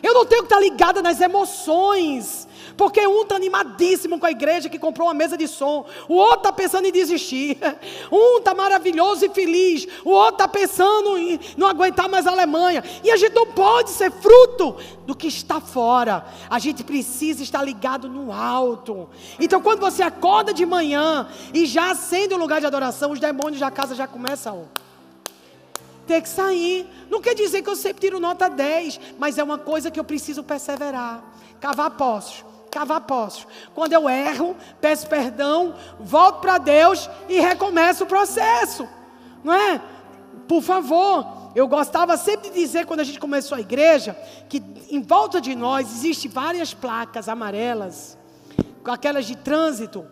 Eu não tenho que estar ligada nas emoções. Porque um está animadíssimo com a igreja que comprou uma mesa de som. O outro está pensando em desistir. Um está maravilhoso e feliz. O outro está pensando em não aguentar mais a Alemanha. E a gente não pode ser fruto do que está fora. A gente precisa estar ligado no alto. Então, quando você acorda de manhã e já acende o um lugar de adoração, os demônios da casa já começam ter que sair. Não quer dizer que eu sempre tiro nota 10, mas é uma coisa que eu preciso perseverar. Cavar poços, cavar poços. Quando eu erro, peço perdão, volto para Deus e recomeço o processo. Não é? Por favor, eu gostava sempre de dizer quando a gente começou a igreja que em volta de nós existem várias placas amarelas, com aquelas de trânsito,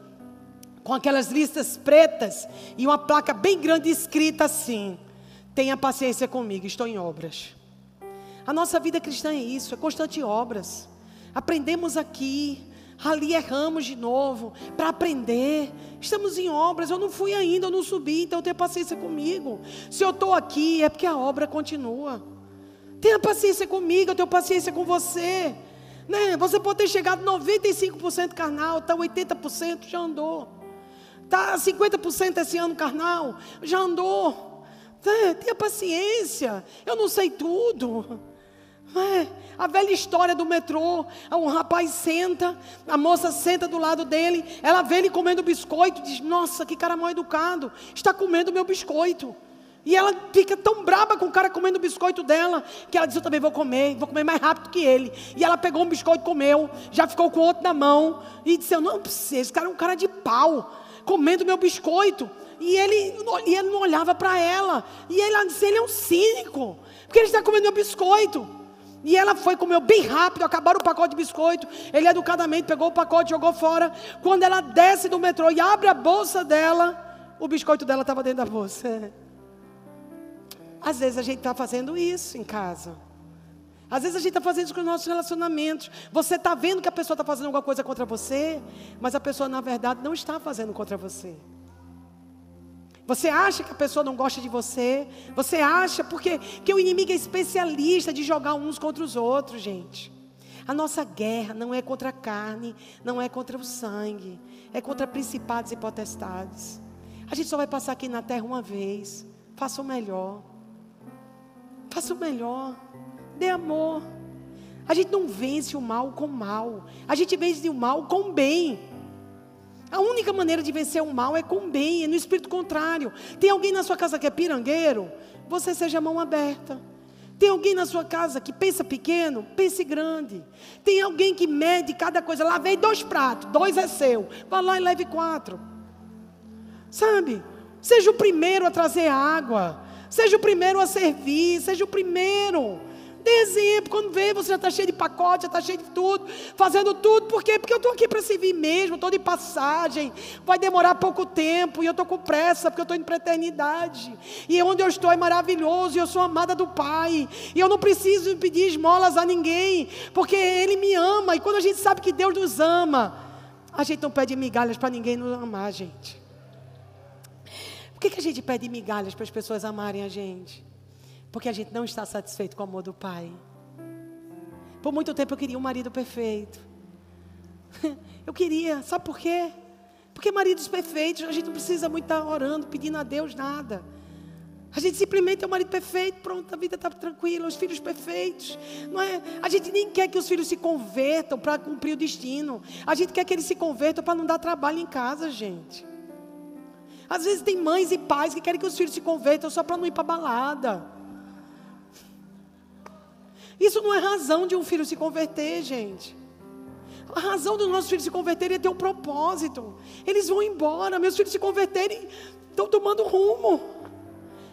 com aquelas listas pretas e uma placa bem grande escrita assim: Tenha paciência comigo, estou em obras. A nossa vida cristã é isso, é constante obras. Aprendemos aqui, ali erramos de novo, para aprender. Estamos em obras, eu não fui ainda, eu não subi, então tenha paciência comigo. Se eu estou aqui, é porque a obra continua. Tenha paciência comigo, eu tenho paciência com você. Né? Você pode ter chegado 95% carnal, está 80%, já andou. Está 50% esse ano carnal, já andou. Tenha paciência, eu não sei tudo. É, a velha história do metrô, um rapaz senta, a moça senta do lado dele, ela vê ele comendo biscoito, diz: Nossa, que cara mal educado, está comendo meu biscoito. E ela fica tão braba com o cara comendo o biscoito dela, que ela diz: Eu também vou comer, vou comer mais rápido que ele. E ela pegou um biscoito, comeu, já ficou com o outro na mão, e disse: Eu não preciso, esse cara é um cara de pau, comendo meu biscoito. E ele, e ele não olhava para ela. E ela disse: ele é um cínico. Porque ele está comendo meu biscoito. E ela foi, comeu bem rápido, acabaram o pacote de biscoito. Ele educadamente pegou o pacote, jogou fora. Quando ela desce do metrô e abre a bolsa dela, o biscoito dela estava dentro da bolsa. Às vezes a gente está fazendo isso em casa. Às vezes a gente está fazendo isso com os nossos relacionamentos. Você está vendo que a pessoa está fazendo alguma coisa contra você, mas a pessoa, na verdade, não está fazendo contra você. Você acha que a pessoa não gosta de você? Você acha porque que o inimigo é especialista de jogar uns contra os outros, gente. A nossa guerra não é contra a carne, não é contra o sangue, é contra principados e potestades. A gente só vai passar aqui na terra uma vez. Faça o melhor. Faça o melhor. Dê amor. A gente não vence o mal com mal. A gente vence o mal com bem. A única maneira de vencer o mal é com bem, é no espírito contrário. Tem alguém na sua casa que é pirangueiro? Você seja mão aberta. Tem alguém na sua casa que pensa pequeno? Pense grande. Tem alguém que mede cada coisa. Lá vem dois pratos, dois é seu. Vá lá e leve quatro. Sabe? Seja o primeiro a trazer água. Seja o primeiro a servir. Seja o primeiro. Dê exemplo. Quando vê, você já está cheio de pacote, já está cheio de tudo, fazendo tudo. Por quê? Porque eu estou aqui para servir mesmo, estou de passagem. Vai demorar pouco tempo e eu estou com pressa, porque eu estou indo para a eternidade. E onde eu estou é maravilhoso, e eu sou amada do Pai. E eu não preciso pedir esmolas a ninguém, porque Ele me ama. E quando a gente sabe que Deus nos ama, a gente não pede migalhas para ninguém nos amar, gente. Por que, que a gente pede migalhas para as pessoas amarem a gente? Porque a gente não está satisfeito com o amor do Pai. Por muito tempo eu queria um marido perfeito. Eu queria, sabe por quê? Porque maridos perfeitos, a gente não precisa muito estar orando, pedindo a Deus nada. A gente simplesmente é um marido perfeito, pronto, a vida está tranquila, os filhos perfeitos. Não é? A gente nem quer que os filhos se convertam para cumprir o destino. A gente quer que eles se convertam para não dar trabalho em casa, gente. Às vezes tem mães e pais que querem que os filhos se convertam só para não ir para balada. Isso não é razão de um filho se converter, gente. A razão do nosso filho se converterem é ter um propósito. Eles vão embora, meus filhos se converterem, estão tomando rumo.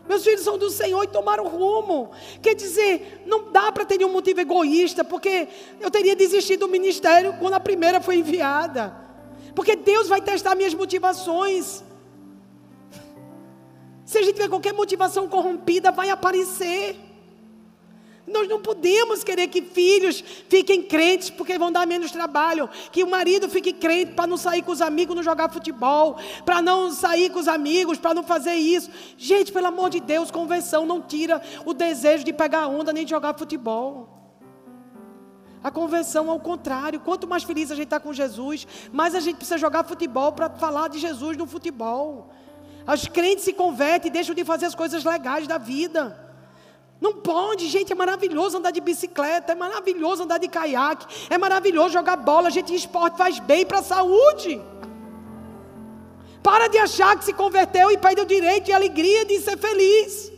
Meus filhos são do Senhor e tomaram rumo. Quer dizer, não dá para ter nenhum motivo egoísta, porque eu teria desistido do ministério quando a primeira foi enviada. Porque Deus vai testar minhas motivações. Se a gente tiver qualquer motivação corrompida, vai aparecer. Nós não podemos querer que filhos fiquem crentes porque vão dar menos trabalho. Que o marido fique crente para não sair com os amigos, não jogar futebol. Para não sair com os amigos, para não fazer isso. Gente, pelo amor de Deus, conversão não tira o desejo de pegar onda nem de jogar futebol. A conversão, ao contrário, quanto mais feliz a gente está com Jesus, mais a gente precisa jogar futebol para falar de Jesus no futebol. Os crentes se convertem e deixam de fazer as coisas legais da vida. Não pode, gente, é maravilhoso andar de bicicleta, é maravilhoso andar de caiaque, é maravilhoso jogar bola, gente, esporte faz bem para a saúde. Para de achar que se converteu e perdeu o direito e a alegria de ser feliz.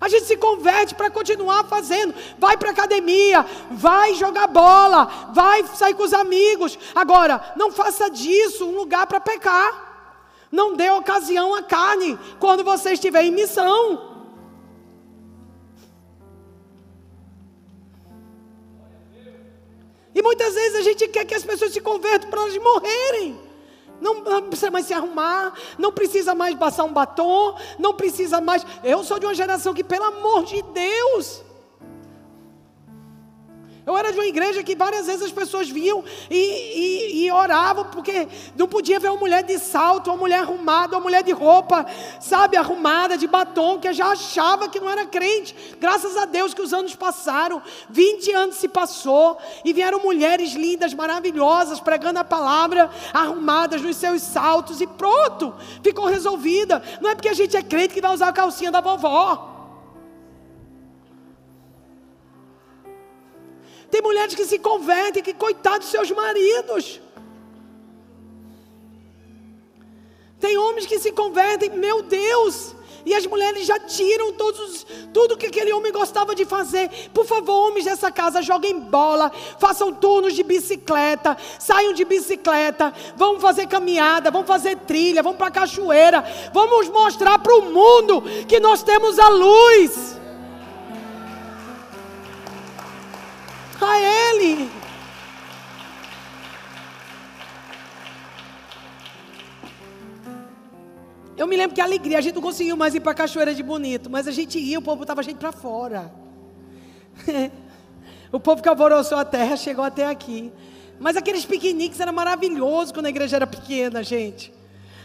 A gente se converte para continuar fazendo. Vai para academia, vai jogar bola, vai sair com os amigos. Agora, não faça disso um lugar para pecar. Não dê ocasião à carne quando você estiver em missão. E muitas vezes a gente quer que as pessoas se convertam para elas morrerem. Não, não, precisa mais se arrumar, não precisa mais passar um batom, não precisa mais. Eu sou de uma geração que, pelo amor de Deus, eu era de uma igreja que várias vezes as pessoas vinham e, e, e, oravam, porque não podia ver uma mulher de salto, uma mulher arrumada, uma mulher de roupa, sabe, arrumada, de batom, que já achava que não era crente. Graças a Deus que os anos passaram, 20 anos se passou, e vieram mulheres lindas, maravilhosas, pregando a palavra, arrumadas nos seus saltos, e pronto, ficou resolvida. Não é porque a gente é crente que vai usar a calcinha da vovó. Tem mulheres que se convertem, que coitados dos seus maridos. Tem homens que se convertem, meu Deus. E as mulheres já tiram todos, tudo que aquele homem gostava de fazer. Por favor, homens dessa casa, joguem bola, façam turnos de bicicleta, saiam de bicicleta, vamos fazer caminhada, vamos fazer trilha, vamos para cachoeira, vamos mostrar para o mundo que nós temos a luz. A Ele. Eu me lembro que a alegria, a gente não conseguiu mais ir para a Cachoeira de Bonito, mas a gente ia, o povo botava a gente para fora. o povo que alvoroçou a terra chegou até aqui. Mas aqueles piqueniques era maravilhoso quando a igreja era pequena, gente.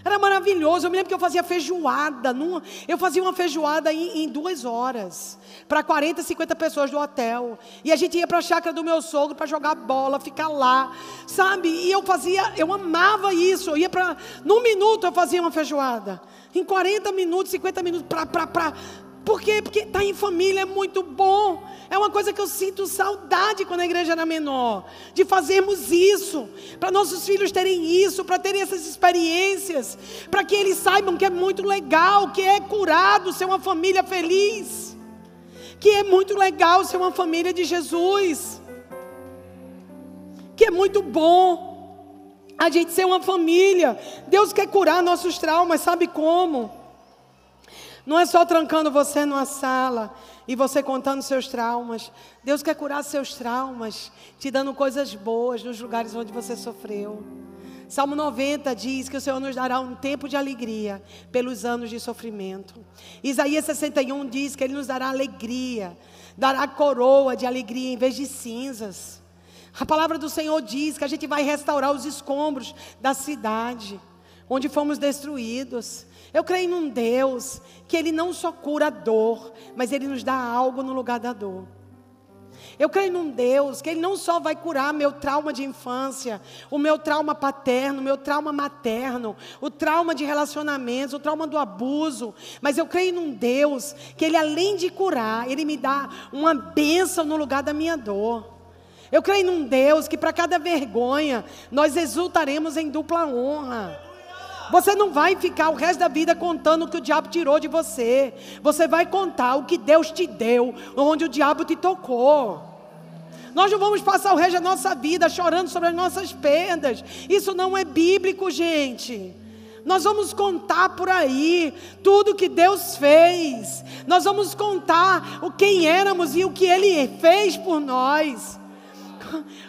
Era maravilhoso. Eu me lembro que eu fazia feijoada. Numa, eu fazia uma feijoada em, em duas horas. Para 40, 50 pessoas do hotel. E a gente ia para a chácara do meu sogro para jogar bola, ficar lá. Sabe? E eu fazia, eu amava isso. Eu ia para. Num minuto eu fazia uma feijoada. Em 40 minutos, 50 minutos, para por quê? Porque estar tá em família é muito bom. É uma coisa que eu sinto saudade quando a igreja era menor. De fazermos isso. Para nossos filhos terem isso. Para terem essas experiências. Para que eles saibam que é muito legal. Que é curado ser uma família feliz. Que é muito legal ser uma família de Jesus. Que é muito bom a gente ser uma família. Deus quer curar nossos traumas, sabe como? Não é só trancando você numa sala e você contando seus traumas. Deus quer curar seus traumas, te dando coisas boas nos lugares onde você sofreu. Salmo 90 diz que o Senhor nos dará um tempo de alegria pelos anos de sofrimento. Isaías 61 diz que Ele nos dará alegria, dará coroa de alegria em vez de cinzas. A palavra do Senhor diz que a gente vai restaurar os escombros da cidade onde fomos destruídos. Eu creio num Deus que Ele não só cura a dor, mas Ele nos dá algo no lugar da dor. Eu creio num Deus que Ele não só vai curar meu trauma de infância, o meu trauma paterno, o meu trauma materno, o trauma de relacionamentos, o trauma do abuso, mas eu creio num Deus que Ele, além de curar, Ele me dá uma bênção no lugar da minha dor. Eu creio num Deus que para cada vergonha nós exultaremos em dupla honra. Você não vai ficar o resto da vida contando o que o diabo tirou de você. Você vai contar o que Deus te deu, onde o diabo te tocou. Nós não vamos passar o resto da nossa vida chorando sobre as nossas perdas. Isso não é bíblico, gente. Nós vamos contar por aí tudo que Deus fez. Nós vamos contar o quem éramos e o que Ele fez por nós.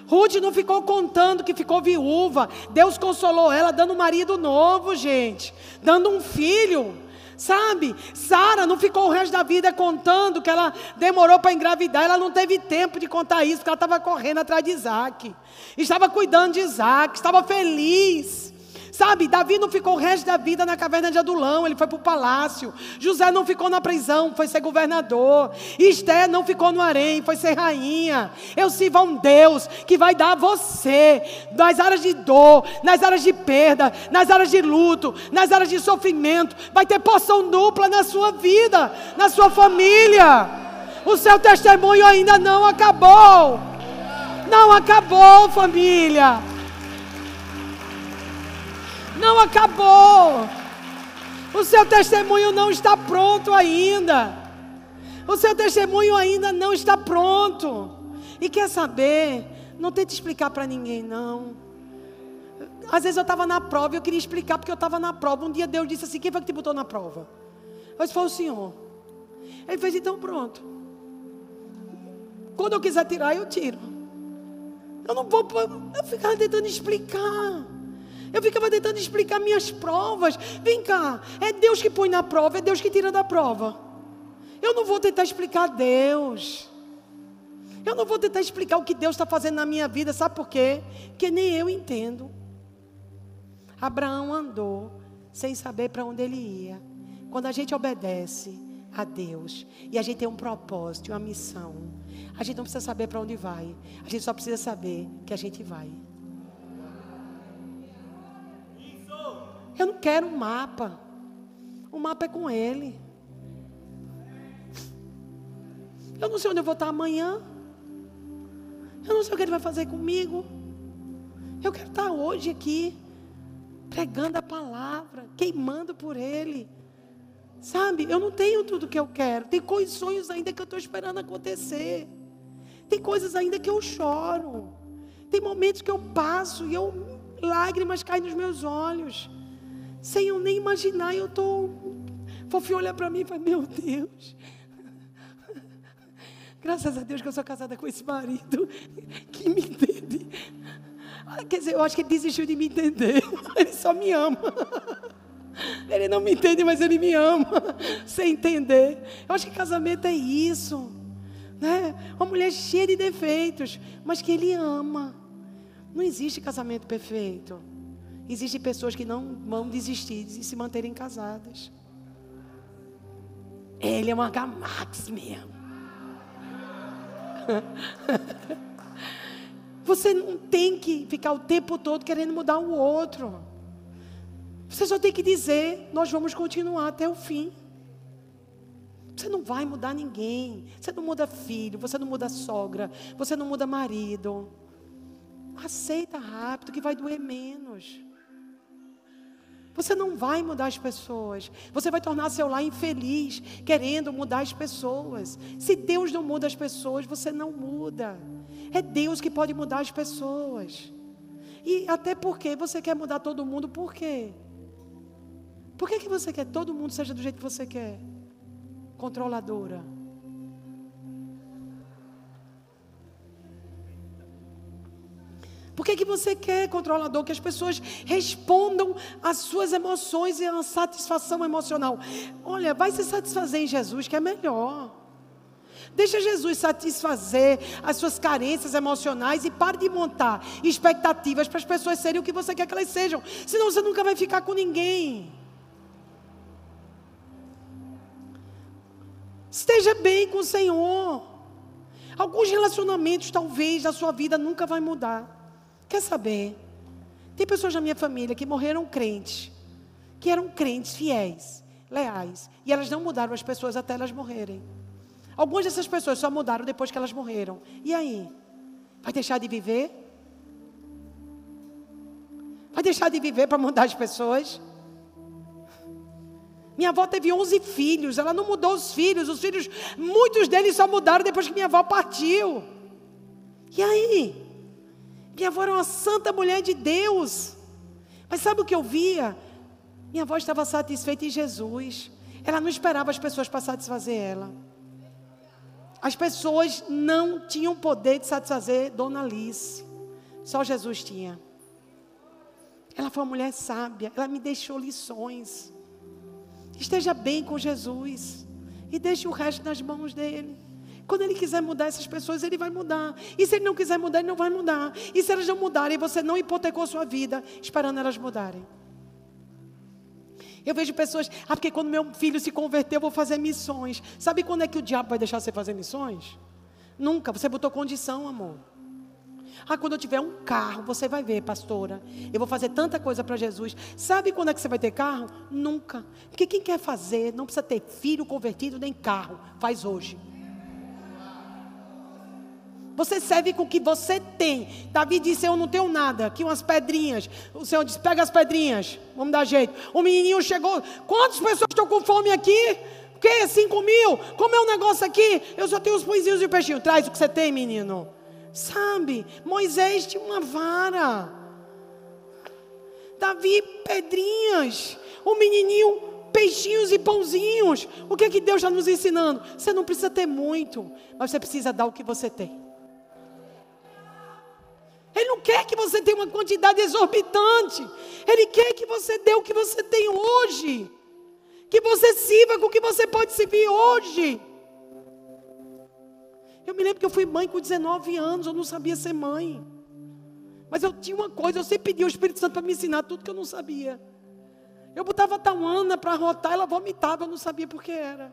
Ruth não ficou contando que ficou viúva. Deus consolou ela dando um marido novo, gente, dando um filho. Sabe? Sara não ficou o resto da vida contando que ela demorou para engravidar. Ela não teve tempo de contar isso, porque ela estava correndo atrás de Isaac. Estava cuidando de Isaac, estava feliz. Sabe, Davi não ficou o resto da vida na caverna de Adulão, ele foi para o palácio. José não ficou na prisão, foi ser governador. Esther não ficou no harém, foi ser rainha. Eu sirvo a um Deus que vai dar a você, nas áreas de dor, nas áreas de perda, nas áreas de luto, nas áreas de sofrimento, vai ter porção dupla na sua vida, na sua família. O seu testemunho ainda não acabou. Não acabou, família. Não acabou. O seu testemunho não está pronto ainda. O seu testemunho ainda não está pronto. E quer saber? Não tente explicar para ninguém, não. Às vezes eu estava na prova e eu queria explicar porque eu estava na prova. Um dia Deus disse assim: Quem foi que te botou na prova? Eu disse: Foi o Senhor. Ele fez: Então pronto. Quando eu quiser tirar, eu tiro. Eu não vou. Eu ficava tentando explicar. Eu ficava tentando explicar minhas provas. Vem cá, é Deus que põe na prova, é Deus que tira da prova. Eu não vou tentar explicar Deus. Eu não vou tentar explicar o que Deus está fazendo na minha vida, sabe por quê? Porque nem eu entendo. Abraão andou sem saber para onde ele ia. Quando a gente obedece a Deus e a gente tem um propósito, uma missão, a gente não precisa saber para onde vai, a gente só precisa saber que a gente vai. Eu não quero um mapa. O mapa é com Ele. Eu não sei onde eu vou estar amanhã. Eu não sei o que Ele vai fazer comigo. Eu quero estar hoje aqui, pregando a palavra, queimando por Ele. Sabe, eu não tenho tudo que eu quero. Tem coisas, sonhos ainda que eu estou esperando acontecer. Tem coisas ainda que eu choro. Tem momentos que eu passo e eu lágrimas caem nos meus olhos sem eu nem imaginar, eu estou. Fofi olha para mim e fala: Meu Deus. Graças a Deus que eu sou casada com esse marido que me entende. Ah, quer dizer, eu acho que ele desistiu de me entender. Ele só me ama. Ele não me entende, mas ele me ama. Sem entender. Eu acho que casamento é isso. Né? Uma mulher cheia de defeitos, mas que ele ama. Não existe casamento perfeito. Existem pessoas que não vão desistir de se manterem casadas. Ele é uma Gamax mesmo. Você não tem que ficar o tempo todo querendo mudar o outro. Você só tem que dizer: nós vamos continuar até o fim. Você não vai mudar ninguém. Você não muda filho, você não muda sogra, você não muda marido. Aceita rápido que vai doer menos. Você não vai mudar as pessoas. Você vai tornar seu lar infeliz, querendo mudar as pessoas. Se Deus não muda as pessoas, você não muda. É Deus que pode mudar as pessoas. E até porque você quer mudar todo mundo, por quê? Por que, que você quer que todo mundo seja do jeito que você quer? controladora. Por que, que você quer, controlador, que as pessoas respondam às suas emoções e à satisfação emocional? Olha, vai se satisfazer em Jesus, que é melhor. Deixa Jesus satisfazer as suas carências emocionais e pare de montar expectativas para as pessoas serem o que você quer que elas sejam. Senão você nunca vai ficar com ninguém. Esteja bem com o Senhor. Alguns relacionamentos, talvez, da sua vida nunca vai mudar. Quer saber? Tem pessoas na minha família que morreram crentes, que eram crentes fiéis, leais, e elas não mudaram as pessoas até elas morrerem. Algumas dessas pessoas só mudaram depois que elas morreram. E aí? Vai deixar de viver? Vai deixar de viver para mudar as pessoas? Minha avó teve 11 filhos, ela não mudou os filhos, os filhos, muitos deles só mudaram depois que minha avó partiu. E aí? Minha avó era uma santa mulher de Deus. Mas sabe o que eu via? Minha avó estava satisfeita em Jesus. Ela não esperava as pessoas para satisfazer ela. As pessoas não tinham poder de satisfazer Dona Alice. Só Jesus tinha. Ela foi uma mulher sábia. Ela me deixou lições. Esteja bem com Jesus. E deixe o resto nas mãos dele. Quando ele quiser mudar essas pessoas, ele vai mudar. E se ele não quiser mudar, ele não vai mudar. E se elas não mudarem, você não hipotecou sua vida esperando elas mudarem. Eu vejo pessoas, ah, porque quando meu filho se converter, eu vou fazer missões. Sabe quando é que o diabo vai deixar você fazer missões? Nunca, você botou condição, amor. Ah, quando eu tiver um carro, você vai ver, pastora. Eu vou fazer tanta coisa para Jesus. Sabe quando é que você vai ter carro? Nunca. Porque quem quer fazer não precisa ter filho convertido nem carro. Faz hoje. Você serve com o que você tem. Davi disse: Eu não tenho nada. Aqui umas pedrinhas. O Senhor disse: Pega as pedrinhas. Vamos dar jeito. O menininho chegou. Quantas pessoas estão com fome aqui? O quê? Cinco mil? Como é o um negócio aqui? Eu só tenho os pãezinhos e o peixinho. Traz o que você tem, menino. Sabe? Moisés tinha uma vara. Davi, pedrinhas. O menininho, peixinhos e pãozinhos. O que é que Deus está nos ensinando? Você não precisa ter muito, mas você precisa dar o que você tem. Ele não quer que você tenha uma quantidade exorbitante. Ele quer que você dê o que você tem hoje. Que você sirva com o que você pode servir hoje. Eu me lembro que eu fui mãe com 19 anos, eu não sabia ser mãe. Mas eu tinha uma coisa, eu sempre pedi ao Espírito Santo para me ensinar tudo que eu não sabia. Eu botava a Tawana para rotar, ela vomitava, eu não sabia por que era.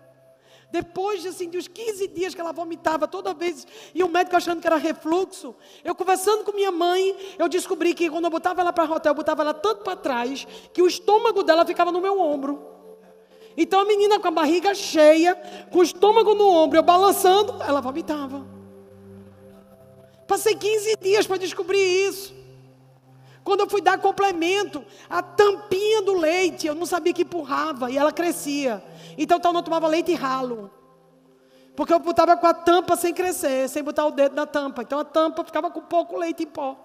Depois de, assim, de uns 15 dias que ela vomitava toda vez, e o médico achando que era refluxo, eu conversando com minha mãe, eu descobri que quando eu botava ela para hotel, eu botava ela tanto para trás, que o estômago dela ficava no meu ombro. Então a menina com a barriga cheia, com o estômago no ombro, eu balançando, ela vomitava. Passei 15 dias para descobrir isso. Quando eu fui dar complemento, a tampinha do leite, eu não sabia que empurrava e ela crescia. Então eu não tomava leite ralo. Porque eu botava com a tampa sem crescer, sem botar o dedo na tampa. Então a tampa ficava com pouco leite em pó.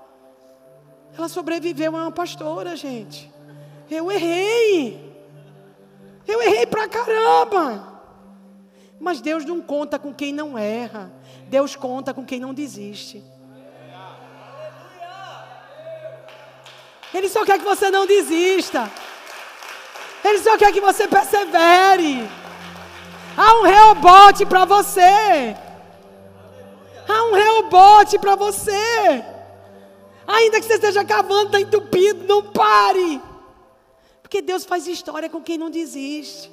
Ela sobreviveu, é uma pastora, gente. Eu errei. Eu errei pra caramba. Mas Deus não conta com quem não erra. Deus conta com quem não desiste. Ele só quer que você não desista. Ele só quer que você persevere. Há um rebote para você. Há um rebote para você. Ainda que você esteja cavando, está entupido, não pare. Porque Deus faz história com quem não desiste.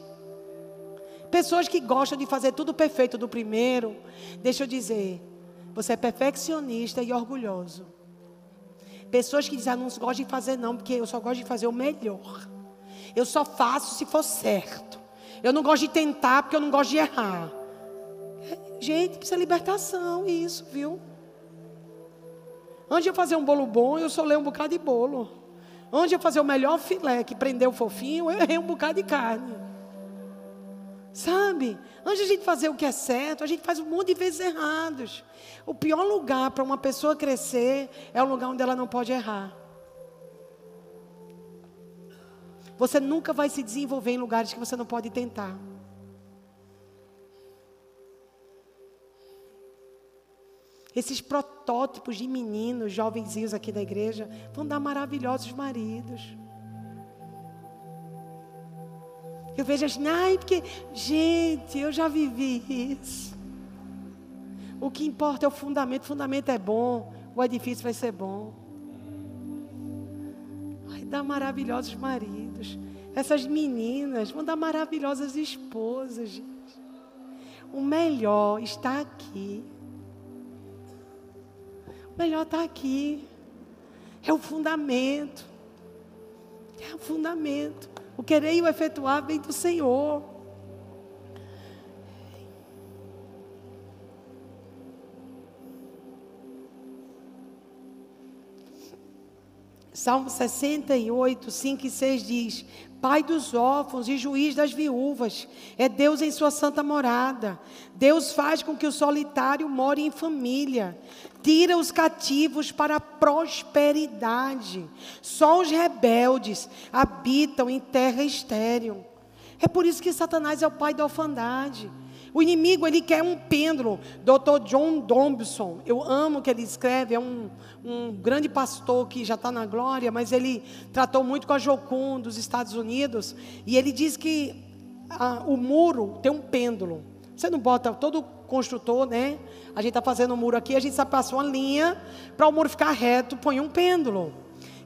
Pessoas que gostam de fazer tudo perfeito do primeiro, deixa eu dizer, você é perfeccionista e orgulhoso. Pessoas que dizem, ah, não gosto de fazer não, porque eu só gosto de fazer o melhor. Eu só faço se for certo. Eu não gosto de tentar porque eu não gosto de errar. Gente, precisa de libertação, isso, viu? Antes de eu fazer um bolo bom, eu só leio um bocado de bolo. Antes de eu fazer o melhor filé que prendeu o fofinho, eu errei um bocado de carne. Sabe? Antes de a gente fazer o que é certo, a gente faz um monte de vezes errados. O pior lugar para uma pessoa crescer é o lugar onde ela não pode errar. Você nunca vai se desenvolver em lugares que você não pode tentar. Esses protótipos de meninos, jovenzinhos aqui da igreja, vão dar maravilhosos maridos. Eu vejo assim, ai, porque, gente, eu já vivi isso. O que importa é o fundamento, o fundamento é bom, o edifício vai ser bom. Vai dar maravilhosos maridos. Essas meninas vão dar maravilhosas esposas, gente. O melhor está aqui. O melhor está aqui. É o fundamento. É o fundamento. O querer e o efetuar vem do Senhor. Salmo 68, 5 e 6 diz: Pai dos órfãos e juiz das viúvas, é Deus em sua santa morada. Deus faz com que o solitário more em família, tira os cativos para a prosperidade. Só os rebeldes habitam em terra estéril. É por isso que Satanás é o pai da orfandade. O inimigo, ele quer um pêndulo. Dr. John Dombson, eu amo o que ele escreve, é um, um grande pastor que já está na glória, mas ele tratou muito com a Jocum dos Estados Unidos, e ele diz que a, o muro tem um pêndulo. Você não bota, todo construtor, né? A gente está fazendo um muro aqui, a gente só passa uma linha, para o muro ficar reto, põe um pêndulo.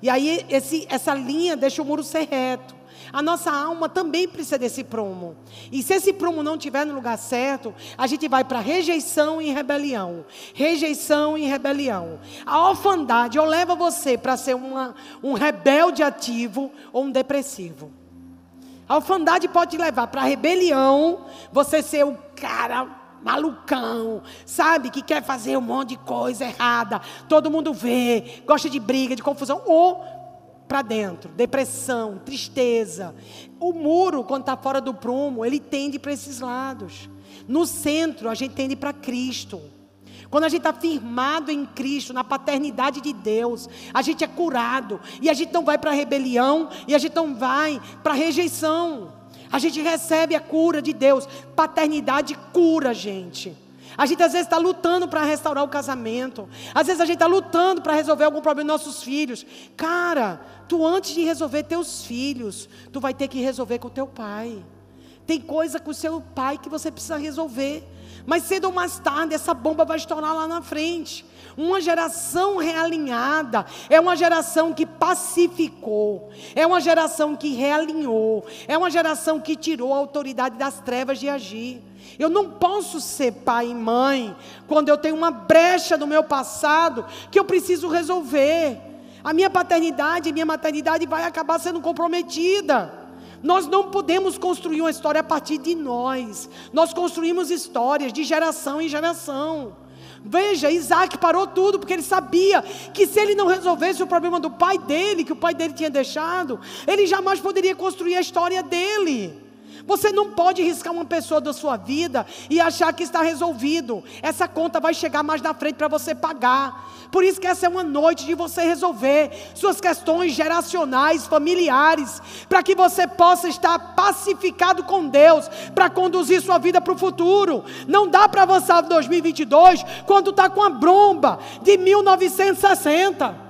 E aí esse, essa linha deixa o muro ser reto. A nossa alma também precisa desse prumo. E se esse prumo não estiver no lugar certo, a gente vai para rejeição e rebelião. Rejeição e rebelião. A orfandade ou leva você para ser uma, um rebelde ativo ou um depressivo. A orfandade pode levar para rebelião, você ser o cara malucão, sabe? Que quer fazer um monte de coisa errada, todo mundo vê, gosta de briga, de confusão, ou para dentro, depressão, tristeza. O muro, quando está fora do prumo, ele tende para esses lados. No centro, a gente tende para Cristo. Quando a gente está firmado em Cristo, na paternidade de Deus, a gente é curado. E a gente não vai para a rebelião, e a gente não vai para a rejeição. A gente recebe a cura de Deus. Paternidade cura, gente. A gente às vezes está lutando para restaurar o casamento. Às vezes a gente está lutando para resolver algum problema dos nossos filhos. Cara, tu antes de resolver teus filhos, tu vai ter que resolver com teu pai. Tem coisa com o seu pai que você precisa resolver. Mas cedo ou mais tarde, essa bomba vai estourar lá na frente. Uma geração realinhada é uma geração que pacificou, é uma geração que realinhou, é uma geração que tirou a autoridade das trevas de agir. Eu não posso ser pai e mãe quando eu tenho uma brecha no meu passado que eu preciso resolver. A minha paternidade, a minha maternidade vai acabar sendo comprometida. Nós não podemos construir uma história a partir de nós. Nós construímos histórias de geração em geração. Veja, Isaac parou tudo porque ele sabia que se ele não resolvesse o problema do pai dele, que o pai dele tinha deixado, ele jamais poderia construir a história dele. Você não pode riscar uma pessoa da sua vida e achar que está resolvido. Essa conta vai chegar mais na frente para você pagar. Por isso que essa é uma noite de você resolver suas questões geracionais, familiares, para que você possa estar pacificado com Deus, para conduzir sua vida para o futuro. Não dá para avançar em 2022 quando está com a bromba de 1960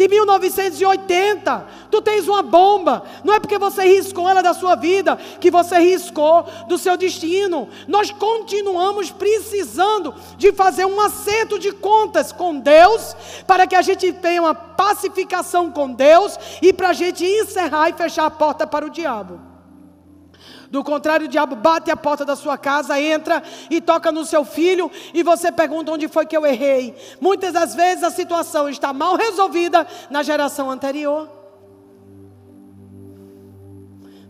de 1980. Tu tens uma bomba. Não é porque você riscou ela da sua vida que você riscou do seu destino. Nós continuamos precisando de fazer um acerto de contas com Deus para que a gente tenha uma pacificação com Deus e para a gente encerrar e fechar a porta para o diabo. Do contrário, o diabo bate a porta da sua casa, entra e toca no seu filho e você pergunta onde foi que eu errei. Muitas das vezes a situação está mal resolvida na geração anterior.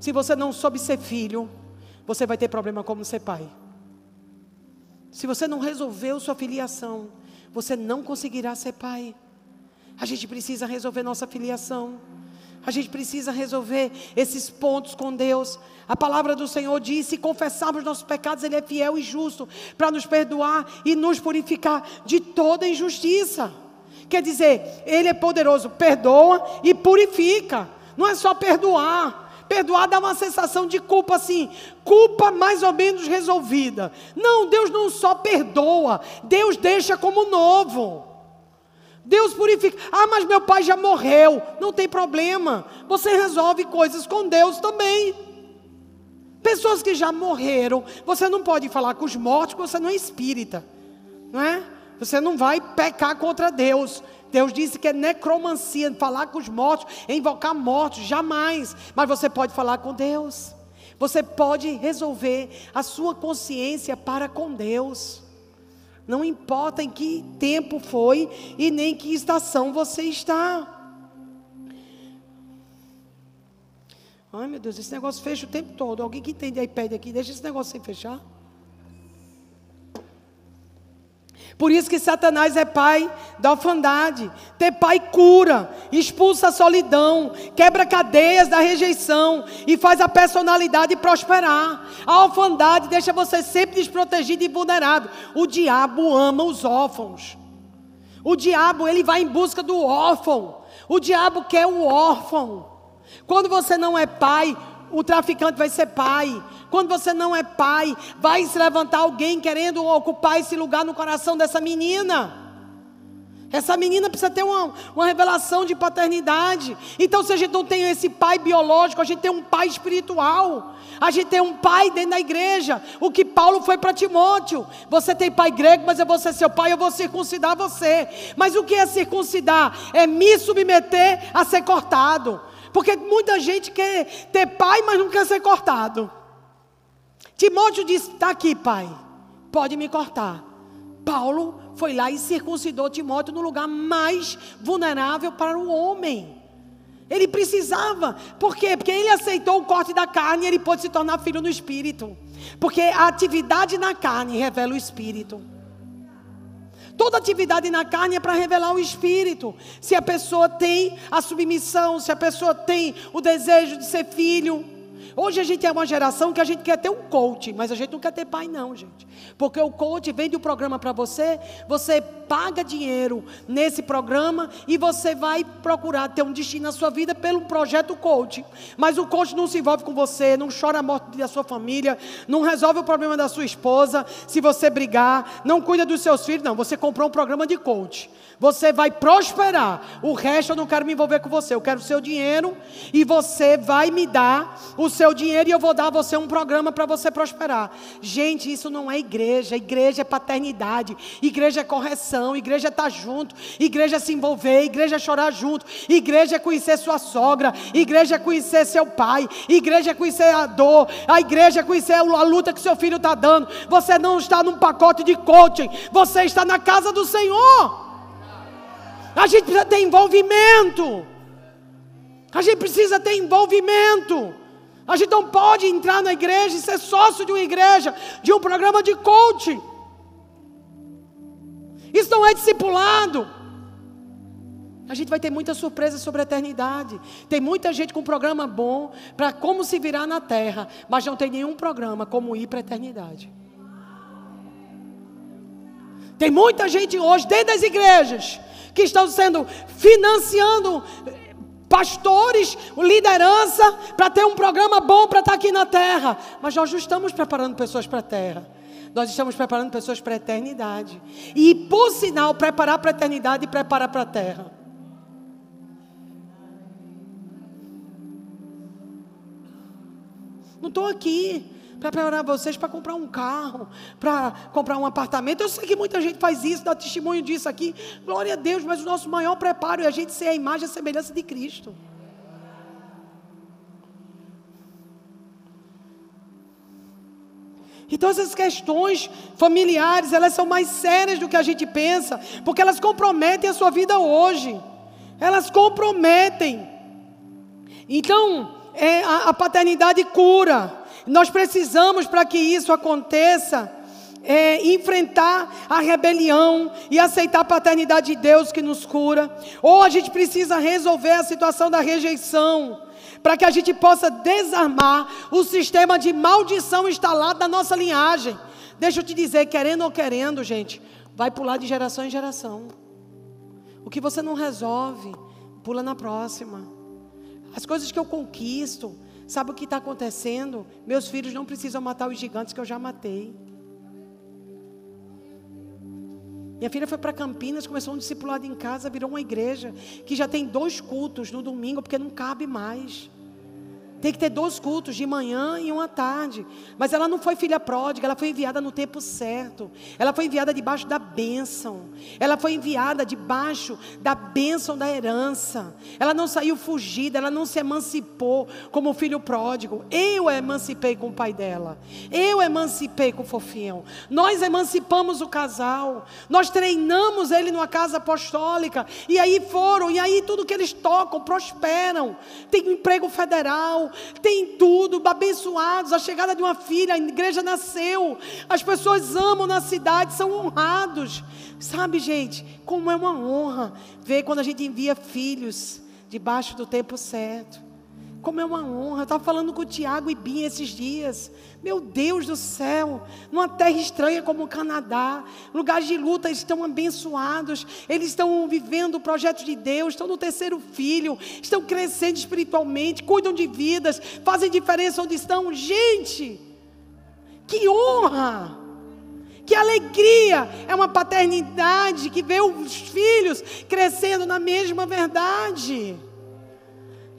Se você não soube ser filho, você vai ter problema como ser pai. Se você não resolveu sua filiação, você não conseguirá ser pai. A gente precisa resolver nossa filiação. A gente precisa resolver esses pontos com Deus. A palavra do Senhor diz: se confessarmos nossos pecados, Ele é fiel e justo para nos perdoar e nos purificar de toda injustiça. Quer dizer, Ele é poderoso, perdoa e purifica. Não é só perdoar. Perdoar dá uma sensação de culpa assim, culpa mais ou menos resolvida. Não, Deus não só perdoa, Deus deixa como novo. Deus purifica. Ah, mas meu pai já morreu. Não tem problema. Você resolve coisas com Deus também. Pessoas que já morreram, você não pode falar com os mortos, porque você não é espírita, não é? Você não vai pecar contra Deus. Deus disse que é necromancia, falar com os mortos, é invocar mortos, jamais. Mas você pode falar com Deus. Você pode resolver a sua consciência para com Deus. Não importa em que tempo foi e nem que estação você está. Ai meu Deus, esse negócio fecha o tempo todo. Alguém que entende iPad aqui, deixa esse negócio sem fechar. Por isso que Satanás é pai da orfandade. Ter pai cura, expulsa a solidão, quebra cadeias da rejeição e faz a personalidade prosperar. A orfandade deixa você sempre desprotegido e vulnerável. O diabo ama os órfãos. O diabo, ele vai em busca do órfão. O diabo quer o órfão. Quando você não é pai, o traficante vai ser pai. Quando você não é pai, vai se levantar alguém querendo ocupar esse lugar no coração dessa menina. Essa menina precisa ter uma, uma revelação de paternidade. Então, se a gente não tem esse pai biológico, a gente tem um pai espiritual. A gente tem um pai dentro da igreja. O que Paulo foi para Timóteo. Você tem pai grego, mas eu vou ser seu pai, eu vou circuncidar você. Mas o que é circuncidar? É me submeter a ser cortado. Porque muita gente quer ter pai, mas não quer ser cortado. Timóteo disse: Está aqui, pai, pode me cortar. Paulo foi lá e circuncidou Timóteo no lugar mais vulnerável para o homem. Ele precisava, por quê? Porque ele aceitou o corte da carne e ele pôde se tornar filho no espírito. Porque a atividade na carne revela o espírito. Toda atividade na carne é para revelar o espírito. Se a pessoa tem a submissão, se a pessoa tem o desejo de ser filho, Hoje a gente é uma geração que a gente quer ter um coach, mas a gente não quer ter pai, não, gente. Porque o coach vende o programa para você, você paga dinheiro nesse programa e você vai procurar ter um destino na sua vida pelo projeto coach. Mas o coach não se envolve com você, não chora a morte da sua família, não resolve o problema da sua esposa, se você brigar, não cuida dos seus filhos, não. Você comprou um programa de coach. Você vai prosperar. O resto eu não quero me envolver com você. Eu quero o seu dinheiro e você vai me dar o seu dinheiro e eu vou dar a você um programa para você prosperar. Gente, isso não é igreja. Igreja é paternidade. Igreja é correção. Igreja é estar tá junto. Igreja é se envolver. Igreja é chorar junto. Igreja é conhecer sua sogra. Igreja é conhecer seu pai. Igreja é conhecer a dor. A igreja é conhecer a luta que seu filho está dando. Você não está num pacote de coaching. Você está na casa do Senhor. A gente precisa ter envolvimento. A gente precisa ter envolvimento. A gente não pode entrar na igreja e ser sócio de uma igreja, de um programa de coaching. Isso não é discipulado. A gente vai ter muita surpresa sobre a eternidade. Tem muita gente com programa bom para como se virar na terra, mas não tem nenhum programa como ir para a eternidade. Tem muita gente hoje dentro das igrejas que estão sendo financiando pastores, liderança, para ter um programa bom para estar aqui na terra. Mas nós não estamos preparando pessoas para a terra. Nós estamos preparando pessoas para a eternidade. E, por sinal, preparar para a eternidade e preparar para a terra. Não estou aqui para preparar vocês para comprar um carro, para comprar um apartamento. Eu sei que muita gente faz isso, dá testemunho disso aqui. Glória a Deus, mas o nosso maior preparo é a gente ser a imagem e a semelhança de Cristo. Então essas questões familiares, elas são mais sérias do que a gente pensa, porque elas comprometem a sua vida hoje. Elas comprometem. Então, é, a, a paternidade cura. Nós precisamos, para que isso aconteça, é, enfrentar a rebelião e aceitar a paternidade de Deus que nos cura, ou a gente precisa resolver a situação da rejeição, para que a gente possa desarmar o sistema de maldição instalado na nossa linhagem. Deixa eu te dizer, querendo ou querendo, gente, vai pular de geração em geração. O que você não resolve, pula na próxima. As coisas que eu conquisto, Sabe o que está acontecendo? Meus filhos não precisam matar os gigantes que eu já matei. Minha filha foi para Campinas, começou um discipulado em casa, virou uma igreja que já tem dois cultos no domingo, porque não cabe mais. Tem que ter dois cultos, de manhã e uma tarde. Mas ela não foi filha pródiga, ela foi enviada no tempo certo. Ela foi enviada debaixo da bênção. Ela foi enviada debaixo da bênção da herança. Ela não saiu fugida, ela não se emancipou como filho pródigo. Eu emancipei com o pai dela. Eu emancipei com o fofinho. Nós emancipamos o casal. Nós treinamos ele numa casa apostólica. E aí foram, e aí tudo que eles tocam prosperam. Tem emprego federal tem tudo, abençoados, a chegada de uma filha, a igreja nasceu, as pessoas amam na cidade, são honrados. Sabe, gente, como é uma honra ver quando a gente envia filhos debaixo do tempo certo. Como é uma honra. Eu estava falando com o Tiago e Bim esses dias. Meu Deus do céu, numa terra estranha como o Canadá, lugares de luta, eles estão abençoados, eles estão vivendo o projeto de Deus, estão no terceiro filho, estão crescendo espiritualmente, cuidam de vidas, fazem diferença onde estão. Gente, que honra! Que alegria! É uma paternidade que vê os filhos crescendo na mesma verdade.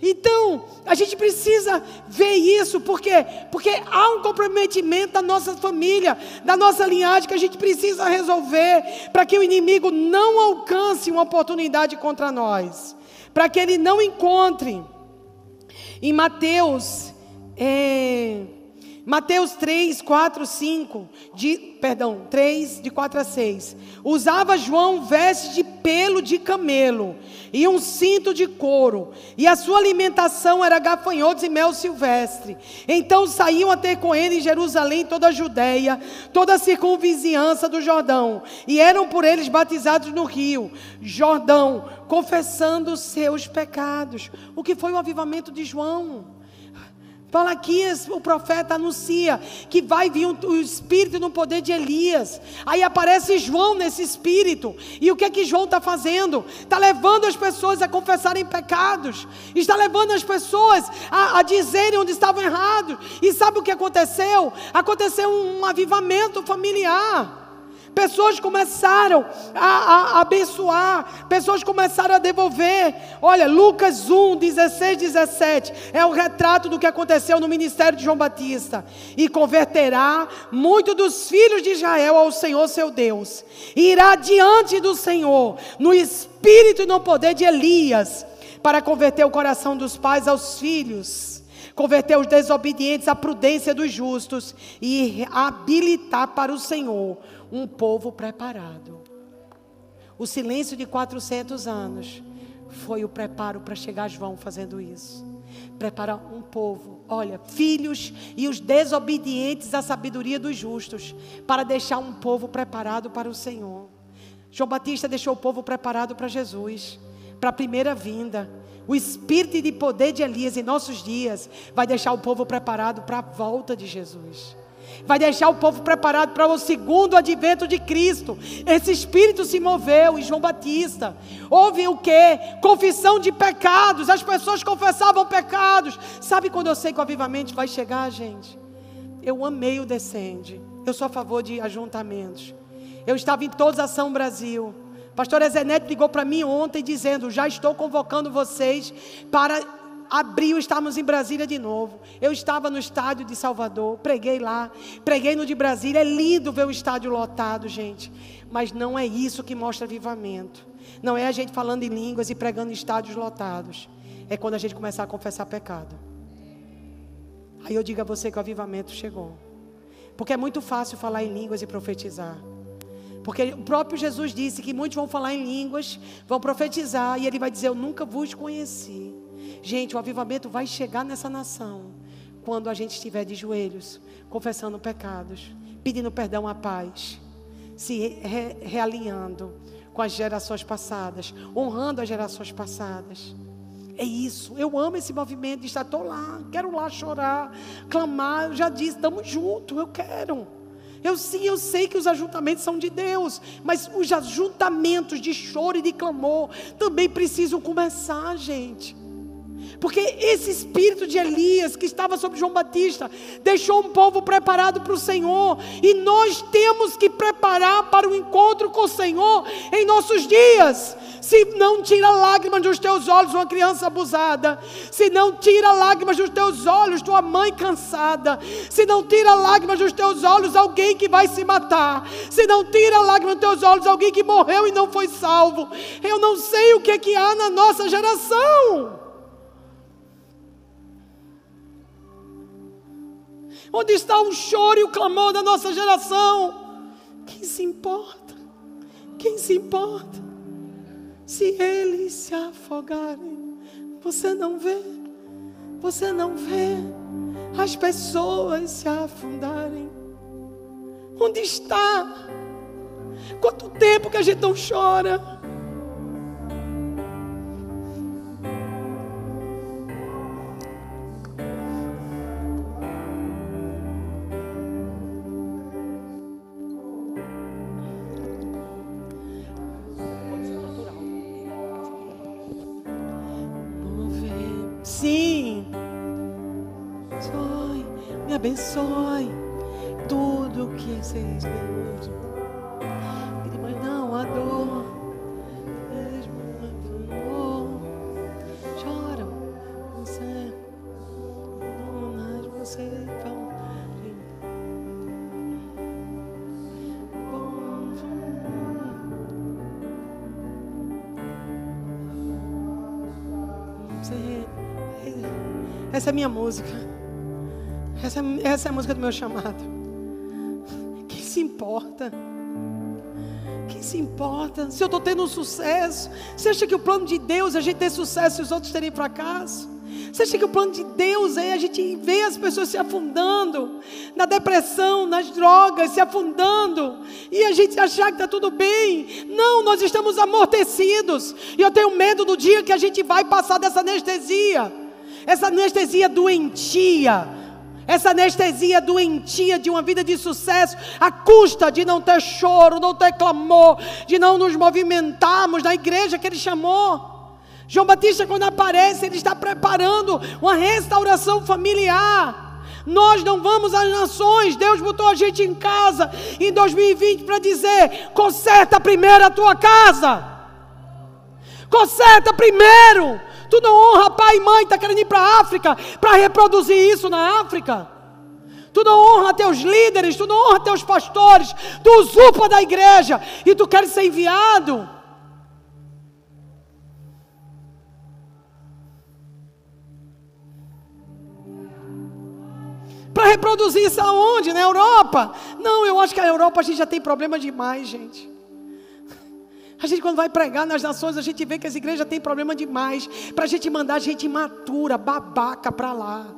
Então, a gente precisa ver isso, por quê? Porque há um comprometimento da nossa família, da nossa linhagem, que a gente precisa resolver, para que o inimigo não alcance uma oportunidade contra nós, para que ele não encontre. Em Mateus, é, Mateus 3, 4, 5, de, perdão, 3, de 4 a 6. Usava João veste de pelo de camelo e um cinto de couro, e a sua alimentação era gafanhotos e mel silvestre. Então saíam a ter com ele em Jerusalém toda a Judéia, toda a circunvizinhança do Jordão, e eram por eles batizados no rio Jordão, confessando seus pecados. O que foi o avivamento de João? Malaquias, o profeta, anuncia que vai vir o espírito no poder de Elias. Aí aparece João nesse espírito. E o que é que João está fazendo? Está levando as pessoas a confessarem pecados. Está levando as pessoas a, a dizerem onde estavam errados. E sabe o que aconteceu? Aconteceu um avivamento familiar. Pessoas começaram a, a, abençoar, pessoas começaram a devolver. Olha, Lucas 1, 16, 17 é o retrato do que aconteceu no ministério de João Batista. E converterá muito dos filhos de Israel ao Senhor seu Deus, e irá diante do Senhor, no espírito e no poder de Elias, para converter o coração dos pais aos filhos converter os desobedientes à prudência dos justos e habilitar para o Senhor um povo preparado. O silêncio de 400 anos foi o preparo para chegar João fazendo isso. Preparar um povo, olha, filhos e os desobedientes à sabedoria dos justos, para deixar um povo preparado para o Senhor. João Batista deixou o povo preparado para Jesus, para a primeira vinda. O espírito de poder de Elias em nossos dias vai deixar o povo preparado para a volta de Jesus vai deixar o povo preparado para o segundo advento de Cristo. Esse espírito se moveu em João Batista. Houve o que? Confissão de pecados. As pessoas confessavam pecados. Sabe quando eu sei que o avivamento vai chegar, gente? Eu amei o Descende. Eu sou a favor de ajuntamentos. Eu estava em todos Ação Brasil. Pastor Ezenete ligou para mim ontem dizendo: Já estou convocando vocês para abril estávamos em Brasília de novo. Eu estava no estádio de Salvador, preguei lá, preguei no de Brasília. É lindo ver o estádio lotado, gente. Mas não é isso que mostra avivamento. Não é a gente falando em línguas e pregando em estádios lotados. É quando a gente começar a confessar pecado. Aí eu digo a você que o avivamento chegou. Porque é muito fácil falar em línguas e profetizar. Porque o próprio Jesus disse que muitos vão falar em línguas, vão profetizar, e ele vai dizer: Eu nunca vos conheci. Gente, o avivamento vai chegar nessa nação quando a gente estiver de joelhos, confessando pecados, pedindo perdão à paz, se re realinhando com as gerações passadas, honrando as gerações passadas. É isso. Eu amo esse movimento de estar, estou lá, quero lá chorar, clamar. Eu já disse, estamos juntos, eu quero. Eu sim, eu sei que os ajuntamentos são de Deus, mas os ajuntamentos de choro e de clamor também precisam começar, gente. Porque esse espírito de Elias que estava sobre João Batista deixou um povo preparado para o Senhor. E nós temos que preparar para o encontro com o Senhor em nossos dias. Se não tira lágrimas dos teus olhos uma criança abusada, se não tira lágrimas dos teus olhos tua mãe cansada, se não tira lágrimas dos teus olhos alguém que vai se matar, se não tira lágrimas dos teus olhos alguém que morreu e não foi salvo, eu não sei o que, é que há na nossa geração. Onde está o choro e o clamor da nossa geração? Quem se importa? Quem se importa? Se eles se afogarem, você não vê, você não vê as pessoas se afundarem. Onde está? Quanto tempo que a gente não chora? Minha música. Essa, essa é a música do meu chamado. Quem se importa? Quem se importa? Se eu estou tendo um sucesso, você acha que o plano de Deus é a gente ter sucesso e os outros terem fracasso? Você acha que o plano de Deus é a gente ver as pessoas se afundando na depressão, nas drogas, se afundando e a gente achar que está tudo bem? Não, nós estamos amortecidos e eu tenho medo do dia que a gente vai passar dessa anestesia, essa anestesia doentia essa anestesia doentia de uma vida de sucesso, a custa de não ter choro, não ter clamor, de não nos movimentarmos na igreja que ele chamou. João Batista, quando aparece, ele está preparando uma restauração familiar. Nós não vamos às nações, Deus botou a gente em casa em 2020 para dizer: conserta primeiro a tua casa, conserta primeiro Tu não honra pai e mãe, está querendo ir para a África para reproduzir isso na África. Tu não honra teus líderes, tu não honra teus pastores, tu usurpa da igreja e tu queres ser enviado. Para reproduzir isso aonde? Na Europa? Não, eu acho que a Europa a gente já tem problema demais, gente. A gente, quando vai pregar nas nações, a gente vê que as igrejas têm problema demais. Para a gente mandar gente imatura, babaca para lá.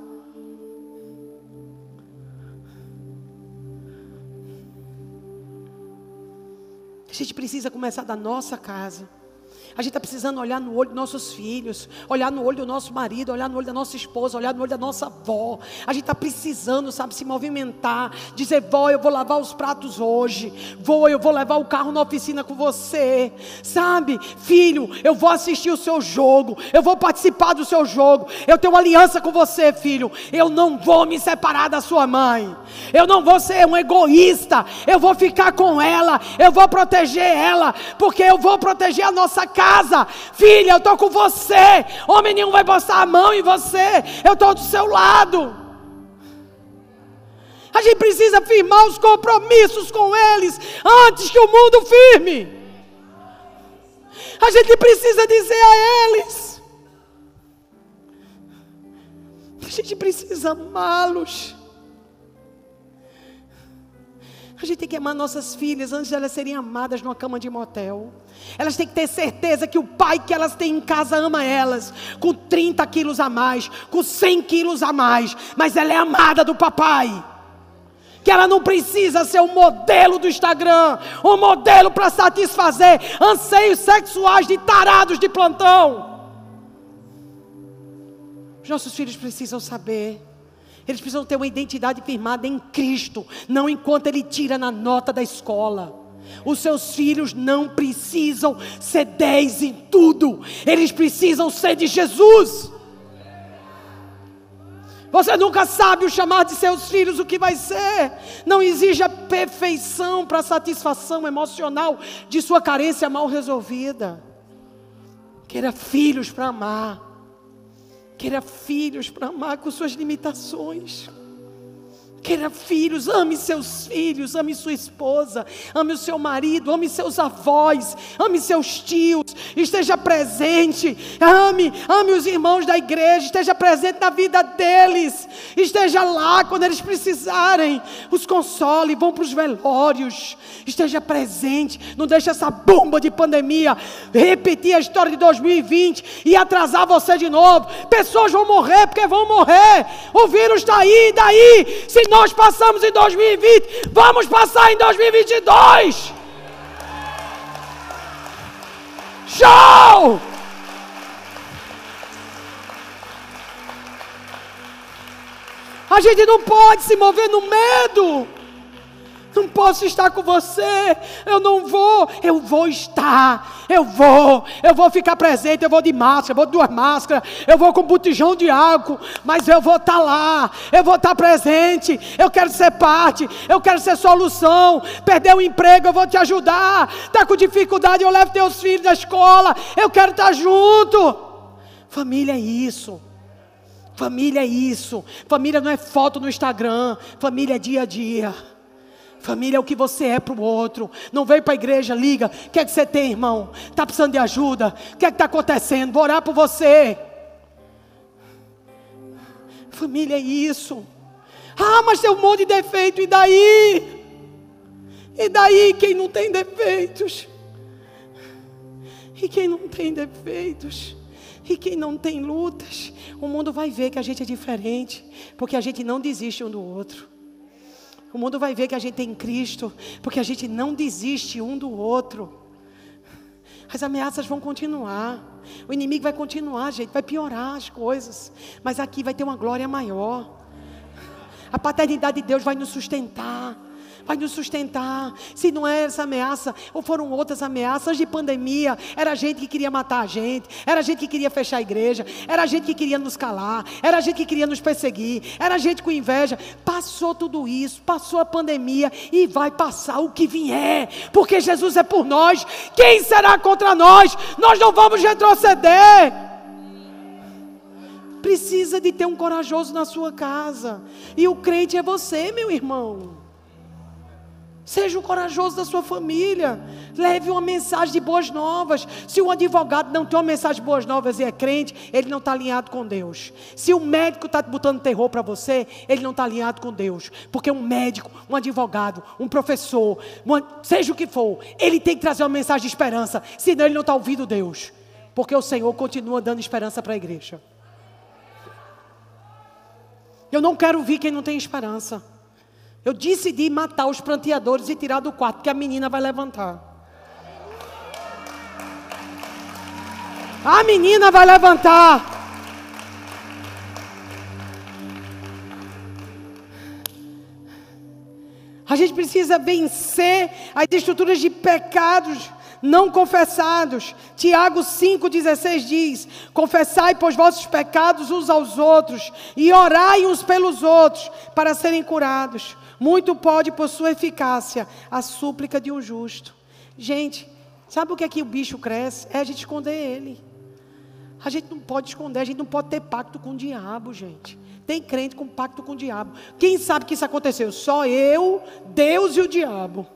A gente precisa começar da nossa casa. A gente está precisando olhar no olho dos nossos filhos, olhar no olho do nosso marido, olhar no olho da nossa esposa, olhar no olho da nossa avó. A gente está precisando, sabe, se movimentar, dizer: vó, eu vou lavar os pratos hoje, vou, eu vou levar o carro na oficina com você, sabe, filho, eu vou assistir o seu jogo, eu vou participar do seu jogo, eu tenho aliança com você, filho, eu não vou me separar da sua mãe, eu não vou ser um egoísta, eu vou ficar com ela, eu vou proteger ela, porque eu vou proteger a nossa casa casa, filha, eu estou com você. Homem nenhum vai postar a mão em você. Eu estou do seu lado. A gente precisa firmar os compromissos com eles antes que o mundo firme. A gente precisa dizer a eles. A gente precisa amá-los. A gente tem que amar nossas filhas antes de elas serem amadas numa cama de motel. Elas têm que ter certeza que o pai que elas têm em casa ama elas, com 30 quilos a mais, com 100 quilos a mais, mas ela é amada do papai. Que ela não precisa ser um modelo do Instagram, um modelo para satisfazer anseios sexuais de tarados de plantão. Os nossos filhos precisam saber eles precisam ter uma identidade firmada em Cristo, não enquanto ele tira na nota da escola. Os seus filhos não precisam ser dez em tudo, eles precisam ser de Jesus. Você nunca sabe o chamar de seus filhos o que vai ser. Não exige a perfeição para satisfação emocional de sua carência mal resolvida. Queira filhos para amar. Queira filhos para amar com suas limitações. Queira filhos, ame seus filhos, ame sua esposa, ame o seu marido, ame seus avós, ame seus tios, esteja presente, ame, ame os irmãos da igreja, esteja presente na vida deles, esteja lá quando eles precisarem, os console, vão para os velórios, esteja presente, não deixe essa bomba de pandemia repetir a história de 2020 e atrasar você de novo. Pessoas vão morrer porque vão morrer, o vírus está aí, daí? Se nós passamos em 2020, vamos passar em 2022. Show! A gente não pode se mover no medo não posso estar com você, eu não vou, eu vou estar, eu vou, eu vou ficar presente, eu vou de máscara, eu vou de duas máscaras, eu vou com botijão de álcool, mas eu vou estar lá, eu vou estar presente, eu quero ser parte, eu quero ser solução, perder o emprego, eu vou te ajudar, está com dificuldade, eu levo teus filhos da escola, eu quero estar junto. Família é isso. Família é isso. Família não é foto no Instagram. Família é dia a dia. Família é o que você é para o outro. Não veio para a igreja, liga. O que é que você tem, irmão? Está precisando de ajuda? O que é que está acontecendo? Vou orar por você. Família é isso. Ah, mas tem um monte de defeito. E daí? E daí quem não tem defeitos? E quem não tem defeitos? E quem não tem lutas? O mundo vai ver que a gente é diferente. Porque a gente não desiste um do outro. O mundo vai ver que a gente tem Cristo, porque a gente não desiste um do outro. As ameaças vão continuar. O inimigo vai continuar, gente, vai piorar as coisas. Mas aqui vai ter uma glória maior. A paternidade de Deus vai nos sustentar vai nos sustentar. Se não é essa ameaça, ou foram outras ameaças de pandemia, era gente que queria matar a gente, era gente que queria fechar a igreja, era gente que queria nos calar, era gente que queria nos perseguir, era gente com inveja. Passou tudo isso, passou a pandemia e vai passar o que vier, porque Jesus é por nós. Quem será contra nós? Nós não vamos retroceder precisa de ter um corajoso na sua casa. E o crente é você, meu irmão. Seja o corajoso da sua família. Leve uma mensagem de boas novas. Se um advogado não tem uma mensagem de boas novas e é crente, ele não está alinhado com Deus. Se o médico está botando terror para você, ele não está alinhado com Deus. Porque um médico, um advogado, um professor, uma, seja o que for, ele tem que trazer uma mensagem de esperança. Senão ele não está ouvindo Deus. Porque o Senhor continua dando esperança para a igreja. Eu não quero vir quem não tem esperança. Eu decidi matar os pranteadores e tirar do quarto, que a menina vai levantar. A menina vai levantar. A gente precisa vencer as estruturas de pecados não confessados. Tiago 5,16 diz: Confessai, pois, vossos pecados uns aos outros, e orai uns pelos outros, para serem curados. Muito pode, por sua eficácia, a súplica de um justo. Gente, sabe o que é que o bicho cresce? É a gente esconder ele. A gente não pode esconder, a gente não pode ter pacto com o diabo, gente. Tem crente com pacto com o diabo. Quem sabe que isso aconteceu? Só eu, Deus e o diabo.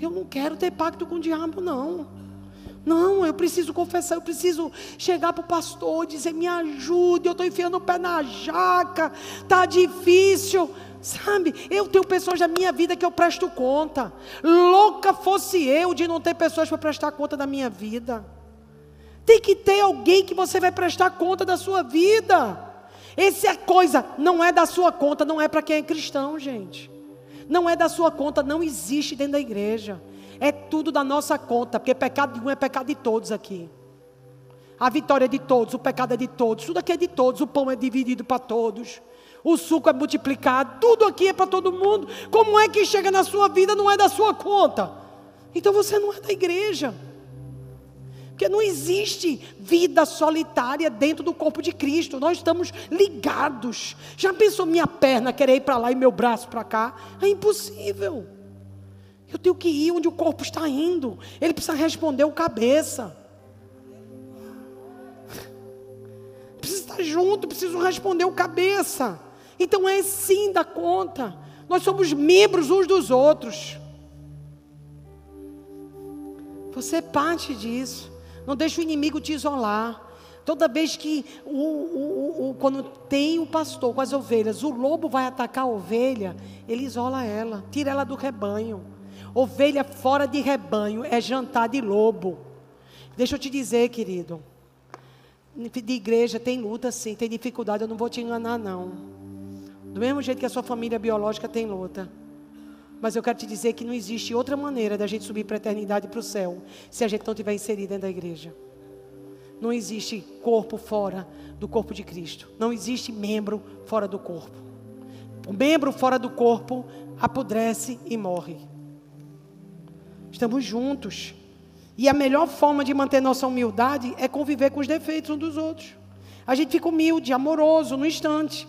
Eu não quero ter pacto com o diabo, não. Não, eu preciso confessar, eu preciso chegar para o pastor e dizer: me ajude, eu estou enfiando o pé na jaca, está difícil. Sabe, eu tenho pessoas da minha vida que eu presto conta. Louca fosse eu de não ter pessoas para prestar conta da minha vida. Tem que ter alguém que você vai prestar conta da sua vida. Essa é coisa não é da sua conta, não é para quem é cristão, gente. Não é da sua conta, não existe dentro da igreja. É tudo da nossa conta, porque pecado de um é pecado de todos aqui. A vitória é de todos, o pecado é de todos, tudo aqui é de todos, o pão é dividido para todos o suco é multiplicado, tudo aqui é para todo mundo. Como é que chega na sua vida não é da sua conta? Então você não é da igreja. Porque não existe vida solitária dentro do corpo de Cristo. Nós estamos ligados. Já pensou minha perna querer ir para lá e meu braço para cá? É impossível. Eu tenho que ir onde o corpo está indo. Ele precisa responder o cabeça. Precisa estar junto, preciso responder o cabeça. Então é sim da conta. Nós somos membros uns dos outros. Você é parte disso. Não deixe o inimigo te isolar. Toda vez que o, o, o, quando tem o pastor com as ovelhas, o lobo vai atacar a ovelha, ele isola ela, tira ela do rebanho. Ovelha fora de rebanho é jantar de lobo. Deixa eu te dizer, querido. De igreja tem luta sim, tem dificuldade, eu não vou te enganar não. Do mesmo jeito que a sua família biológica tem luta. Mas eu quero te dizer que não existe outra maneira da gente subir para a eternidade e para o céu, se a gente não tiver inserido dentro da igreja. Não existe corpo fora do corpo de Cristo. Não existe membro fora do corpo. O membro fora do corpo apodrece e morre. Estamos juntos. E a melhor forma de manter nossa humildade é conviver com os defeitos uns dos outros. A gente fica humilde, amoroso no instante.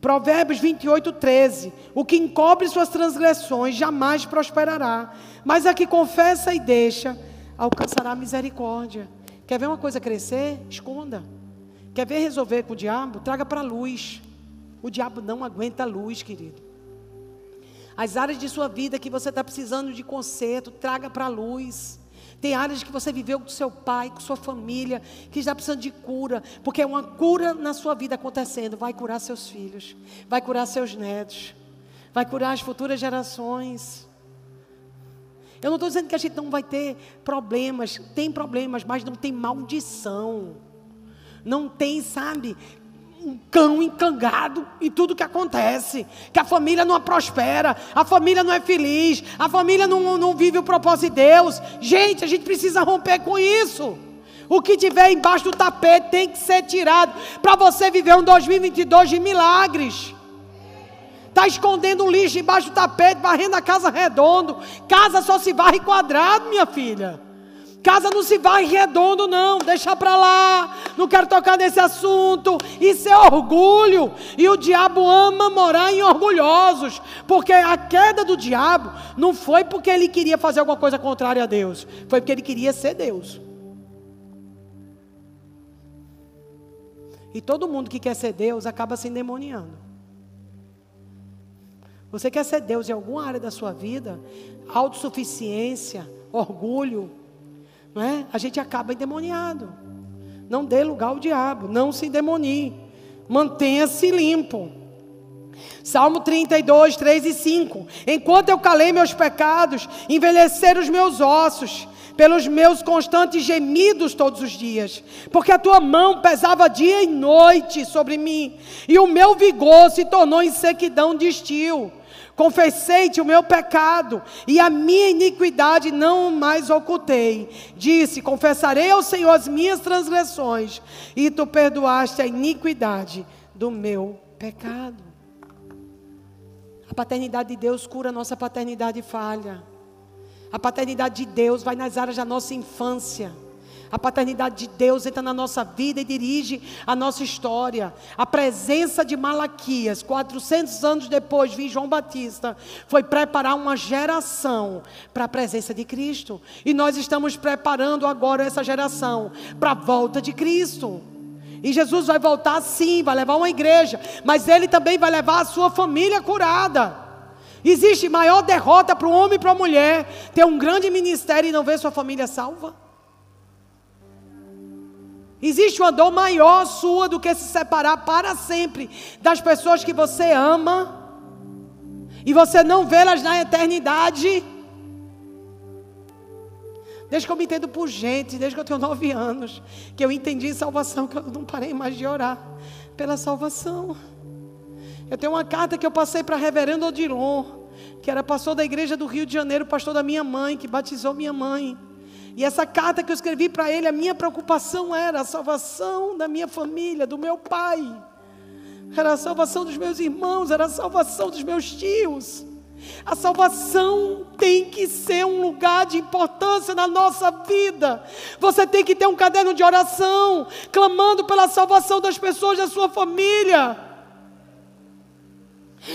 Provérbios 28, 13. O que encobre suas transgressões jamais prosperará, mas a que confessa e deixa alcançará misericórdia. Quer ver uma coisa crescer? Esconda. Quer ver resolver com o diabo? Traga para a luz. O diabo não aguenta a luz, querido. As áreas de sua vida que você está precisando de conserto, traga para a luz. Tem áreas que você viveu com seu pai, com sua família, que está precisando de cura, porque é uma cura na sua vida acontecendo. Vai curar seus filhos, vai curar seus netos, vai curar as futuras gerações. Eu não estou dizendo que a gente não vai ter problemas, tem problemas, mas não tem maldição. Não tem, sabe, um cão encangado em tudo que acontece. Que a família não prospera, a família não é feliz, a família não, não vive o propósito de Deus. Gente, a gente precisa romper com isso. O que tiver embaixo do tapete tem que ser tirado para você viver um 2022 de milagres. Está escondendo um lixo embaixo do tapete, varrendo a casa redondo. Casa só se varre quadrado, minha filha. Casa não se vai redondo, não. Deixa para lá. Não quero tocar nesse assunto. Isso é orgulho. E o diabo ama morar em orgulhosos. Porque a queda do diabo não foi porque ele queria fazer alguma coisa contrária a Deus. Foi porque ele queria ser Deus. E todo mundo que quer ser Deus acaba se endemoniando. Você quer ser Deus em alguma área da sua vida? Autossuficiência, orgulho não é? a gente acaba endemoniado. Não dê lugar ao diabo, não se endemonie. Mantenha-se limpo. Salmo 32, 3 e 5. Enquanto eu calei meus pecados, envelheceram os meus ossos, pelos meus constantes gemidos todos os dias, porque a tua mão pesava dia e noite sobre mim, e o meu vigor se tornou em sequidão de estio. Confessei-te o meu pecado e a minha iniquidade não mais ocultei. Disse: Confessarei ao Senhor as minhas transgressões, e tu perdoaste a iniquidade do meu pecado. A paternidade de Deus cura a nossa paternidade falha. A paternidade de Deus vai nas áreas da nossa infância. A paternidade de Deus entra na nossa vida e dirige a nossa história. A presença de Malaquias, 400 anos depois, vi João Batista, foi preparar uma geração para a presença de Cristo. E nós estamos preparando agora essa geração para a volta de Cristo. E Jesus vai voltar sim, vai levar uma igreja, mas ele também vai levar a sua família curada. Existe maior derrota para o homem e para a mulher ter um grande ministério e não ver sua família salva? Existe uma dor maior sua do que se separar para sempre das pessoas que você ama e você não vê-las na eternidade. Desde que eu me entendo por gente, desde que eu tenho nove anos, que eu entendi salvação, que eu não parei mais de orar pela salvação. Eu tenho uma carta que eu passei para Reverendo Odilon, que era pastor da igreja do Rio de Janeiro, pastor da minha mãe, que batizou minha mãe. E essa carta que eu escrevi para ele, a minha preocupação era a salvação da minha família, do meu pai. Era a salvação dos meus irmãos, era a salvação dos meus tios. A salvação tem que ser um lugar de importância na nossa vida. Você tem que ter um caderno de oração, clamando pela salvação das pessoas da sua família.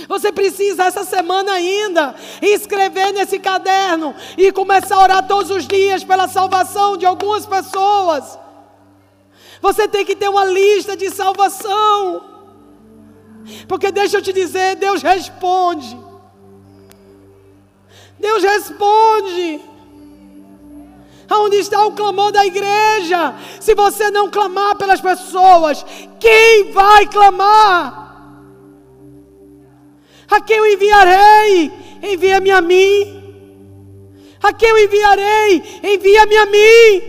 Você precisa essa semana ainda escrever nesse caderno e começar a orar todos os dias pela salvação de algumas pessoas. Você tem que ter uma lista de salvação. Porque deixa eu te dizer, Deus responde. Deus responde. Aonde está o clamor da igreja? Se você não clamar pelas pessoas, quem vai clamar? A quem eu enviarei? Envia-me a mim. A quem eu enviarei? Envia-me a mim.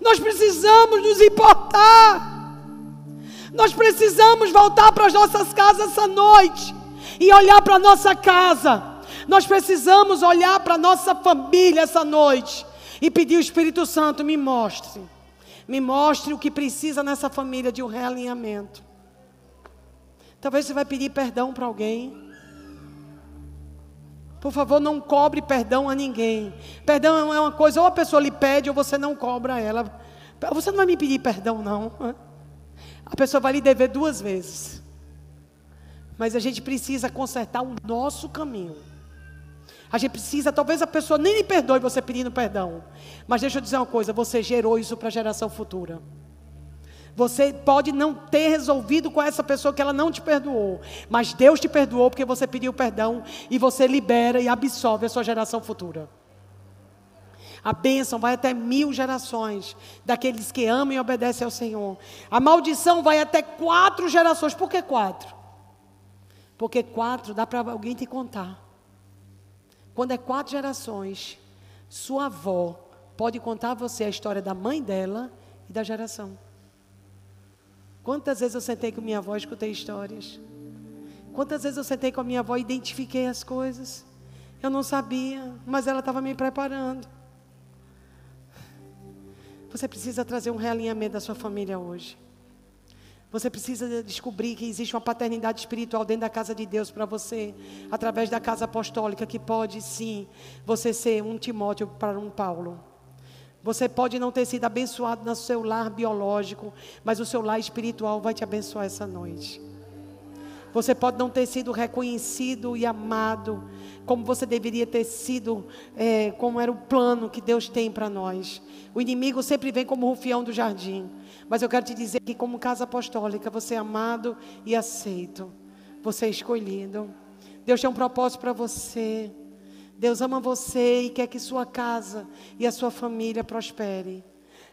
Nós precisamos nos importar. Nós precisamos voltar para as nossas casas essa noite e olhar para a nossa casa. Nós precisamos olhar para a nossa família essa noite e pedir o Espírito Santo, me mostre. Me mostre o que precisa nessa família de um realinhamento. Talvez você vai pedir perdão para alguém. Por favor, não cobre perdão a ninguém. Perdão é uma coisa, ou a pessoa lhe pede, ou você não cobra ela. Você não vai me pedir perdão, não. A pessoa vai lhe dever duas vezes. Mas a gente precisa consertar o nosso caminho. A gente precisa, talvez a pessoa nem lhe perdoe você pedindo perdão. Mas deixa eu dizer uma coisa: você gerou isso para a geração futura. Você pode não ter resolvido com essa pessoa que ela não te perdoou, mas Deus te perdoou porque você pediu perdão e você libera e absolve a sua geração futura. A bênção vai até mil gerações daqueles que amam e obedecem ao Senhor. A maldição vai até quatro gerações. Por que quatro? Porque quatro dá para alguém te contar. Quando é quatro gerações, sua avó pode contar a você a história da mãe dela e da geração. Quantas vezes eu sentei com minha avó e escutei histórias? Quantas vezes eu sentei com a minha avó e identifiquei as coisas? Eu não sabia, mas ela estava me preparando. Você precisa trazer um realinhamento da sua família hoje. Você precisa descobrir que existe uma paternidade espiritual dentro da casa de Deus para você, através da casa apostólica, que pode sim você ser um Timóteo para um Paulo. Você pode não ter sido abençoado no seu lar biológico, mas o seu lar espiritual vai te abençoar essa noite. Você pode não ter sido reconhecido e amado como você deveria ter sido, é, como era o plano que Deus tem para nós. O inimigo sempre vem como rufião do jardim. Mas eu quero te dizer que, como casa apostólica, você é amado e aceito. Você é escolhido. Deus tem um propósito para você. Deus ama você e quer que sua casa e a sua família prospere.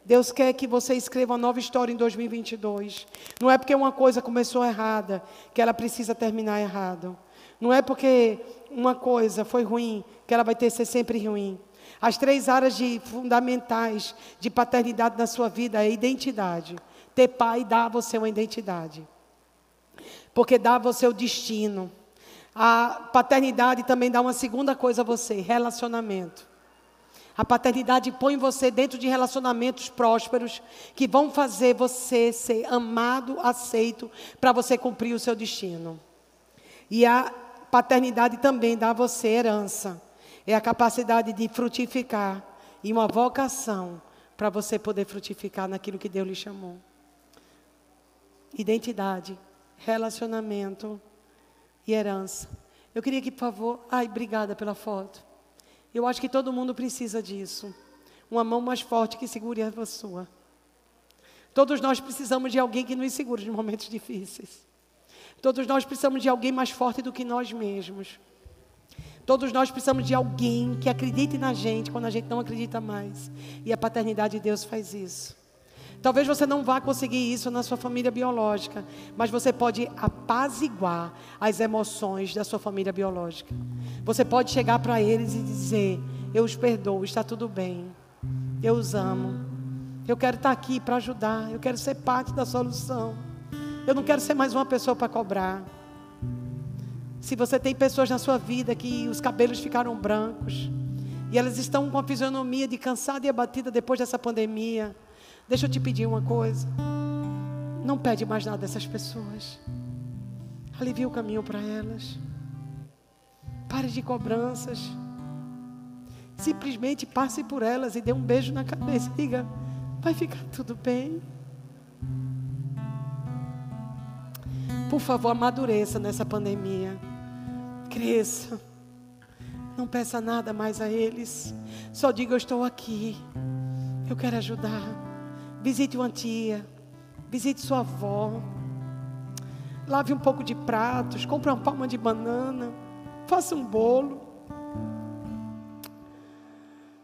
Deus quer que você escreva uma nova história em 2022. Não é porque uma coisa começou errada que ela precisa terminar errado. Não é porque uma coisa foi ruim que ela vai ter que ser sempre ruim. As três áreas de, fundamentais de paternidade na sua vida é identidade. Ter pai dá a você uma identidade. Porque dá a você o destino. A paternidade também dá uma segunda coisa a você: relacionamento. A paternidade põe você dentro de relacionamentos prósperos que vão fazer você ser amado, aceito, para você cumprir o seu destino. E a paternidade também dá a você herança. É a capacidade de frutificar e uma vocação para você poder frutificar naquilo que Deus lhe chamou. Identidade, relacionamento e herança. Eu queria que, por favor, ai, obrigada pela foto. Eu acho que todo mundo precisa disso. Uma mão mais forte que segure a sua. Todos nós precisamos de alguém que nos segure nos momentos difíceis. Todos nós precisamos de alguém mais forte do que nós mesmos. Todos nós precisamos de alguém que acredite na gente quando a gente não acredita mais. E a paternidade de Deus faz isso. Talvez você não vá conseguir isso na sua família biológica, mas você pode apaziguar as emoções da sua família biológica. Você pode chegar para eles e dizer: Eu os perdoo, está tudo bem. Eu os amo. Eu quero estar aqui para ajudar. Eu quero ser parte da solução. Eu não quero ser mais uma pessoa para cobrar. Se você tem pessoas na sua vida que os cabelos ficaram brancos e elas estão com a fisionomia de cansada e abatida depois dessa pandemia, deixa eu te pedir uma coisa. Não pede mais nada dessas pessoas. Alivia o caminho para elas. Pare de cobranças. Simplesmente passe por elas e dê um beijo na cabeça. Diga, vai ficar tudo bem. Por favor, amadureça nessa pandemia. Cresça. Não peça nada mais a eles. Só diga: Eu estou aqui. Eu quero ajudar. Visite uma tia. Visite sua avó. Lave um pouco de pratos. Compre uma palma de banana. Faça um bolo.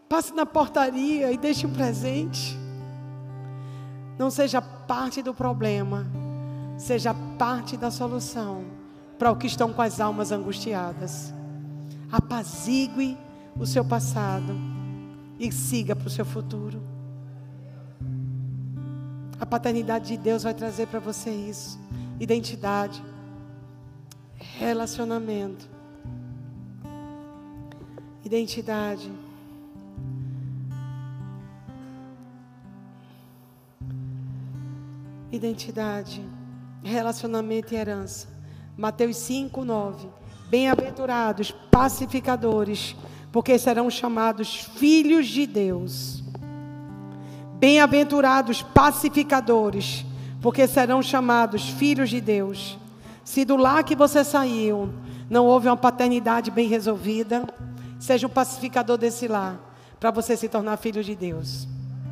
Passe na portaria e deixe um presente. Não seja parte do problema seja parte da solução para o que estão com as almas angustiadas. Apazigue o seu passado e siga para o seu futuro. A paternidade de Deus vai trazer para você isso: identidade, relacionamento, identidade. Identidade relacionamento e herança. Mateus 5, 9. Bem-aventurados, pacificadores, porque serão chamados filhos de Deus. Bem-aventurados, pacificadores, porque serão chamados filhos de Deus. Se do lar que você saiu não houve uma paternidade bem resolvida, seja o pacificador desse lar, para você se tornar filho de Deus.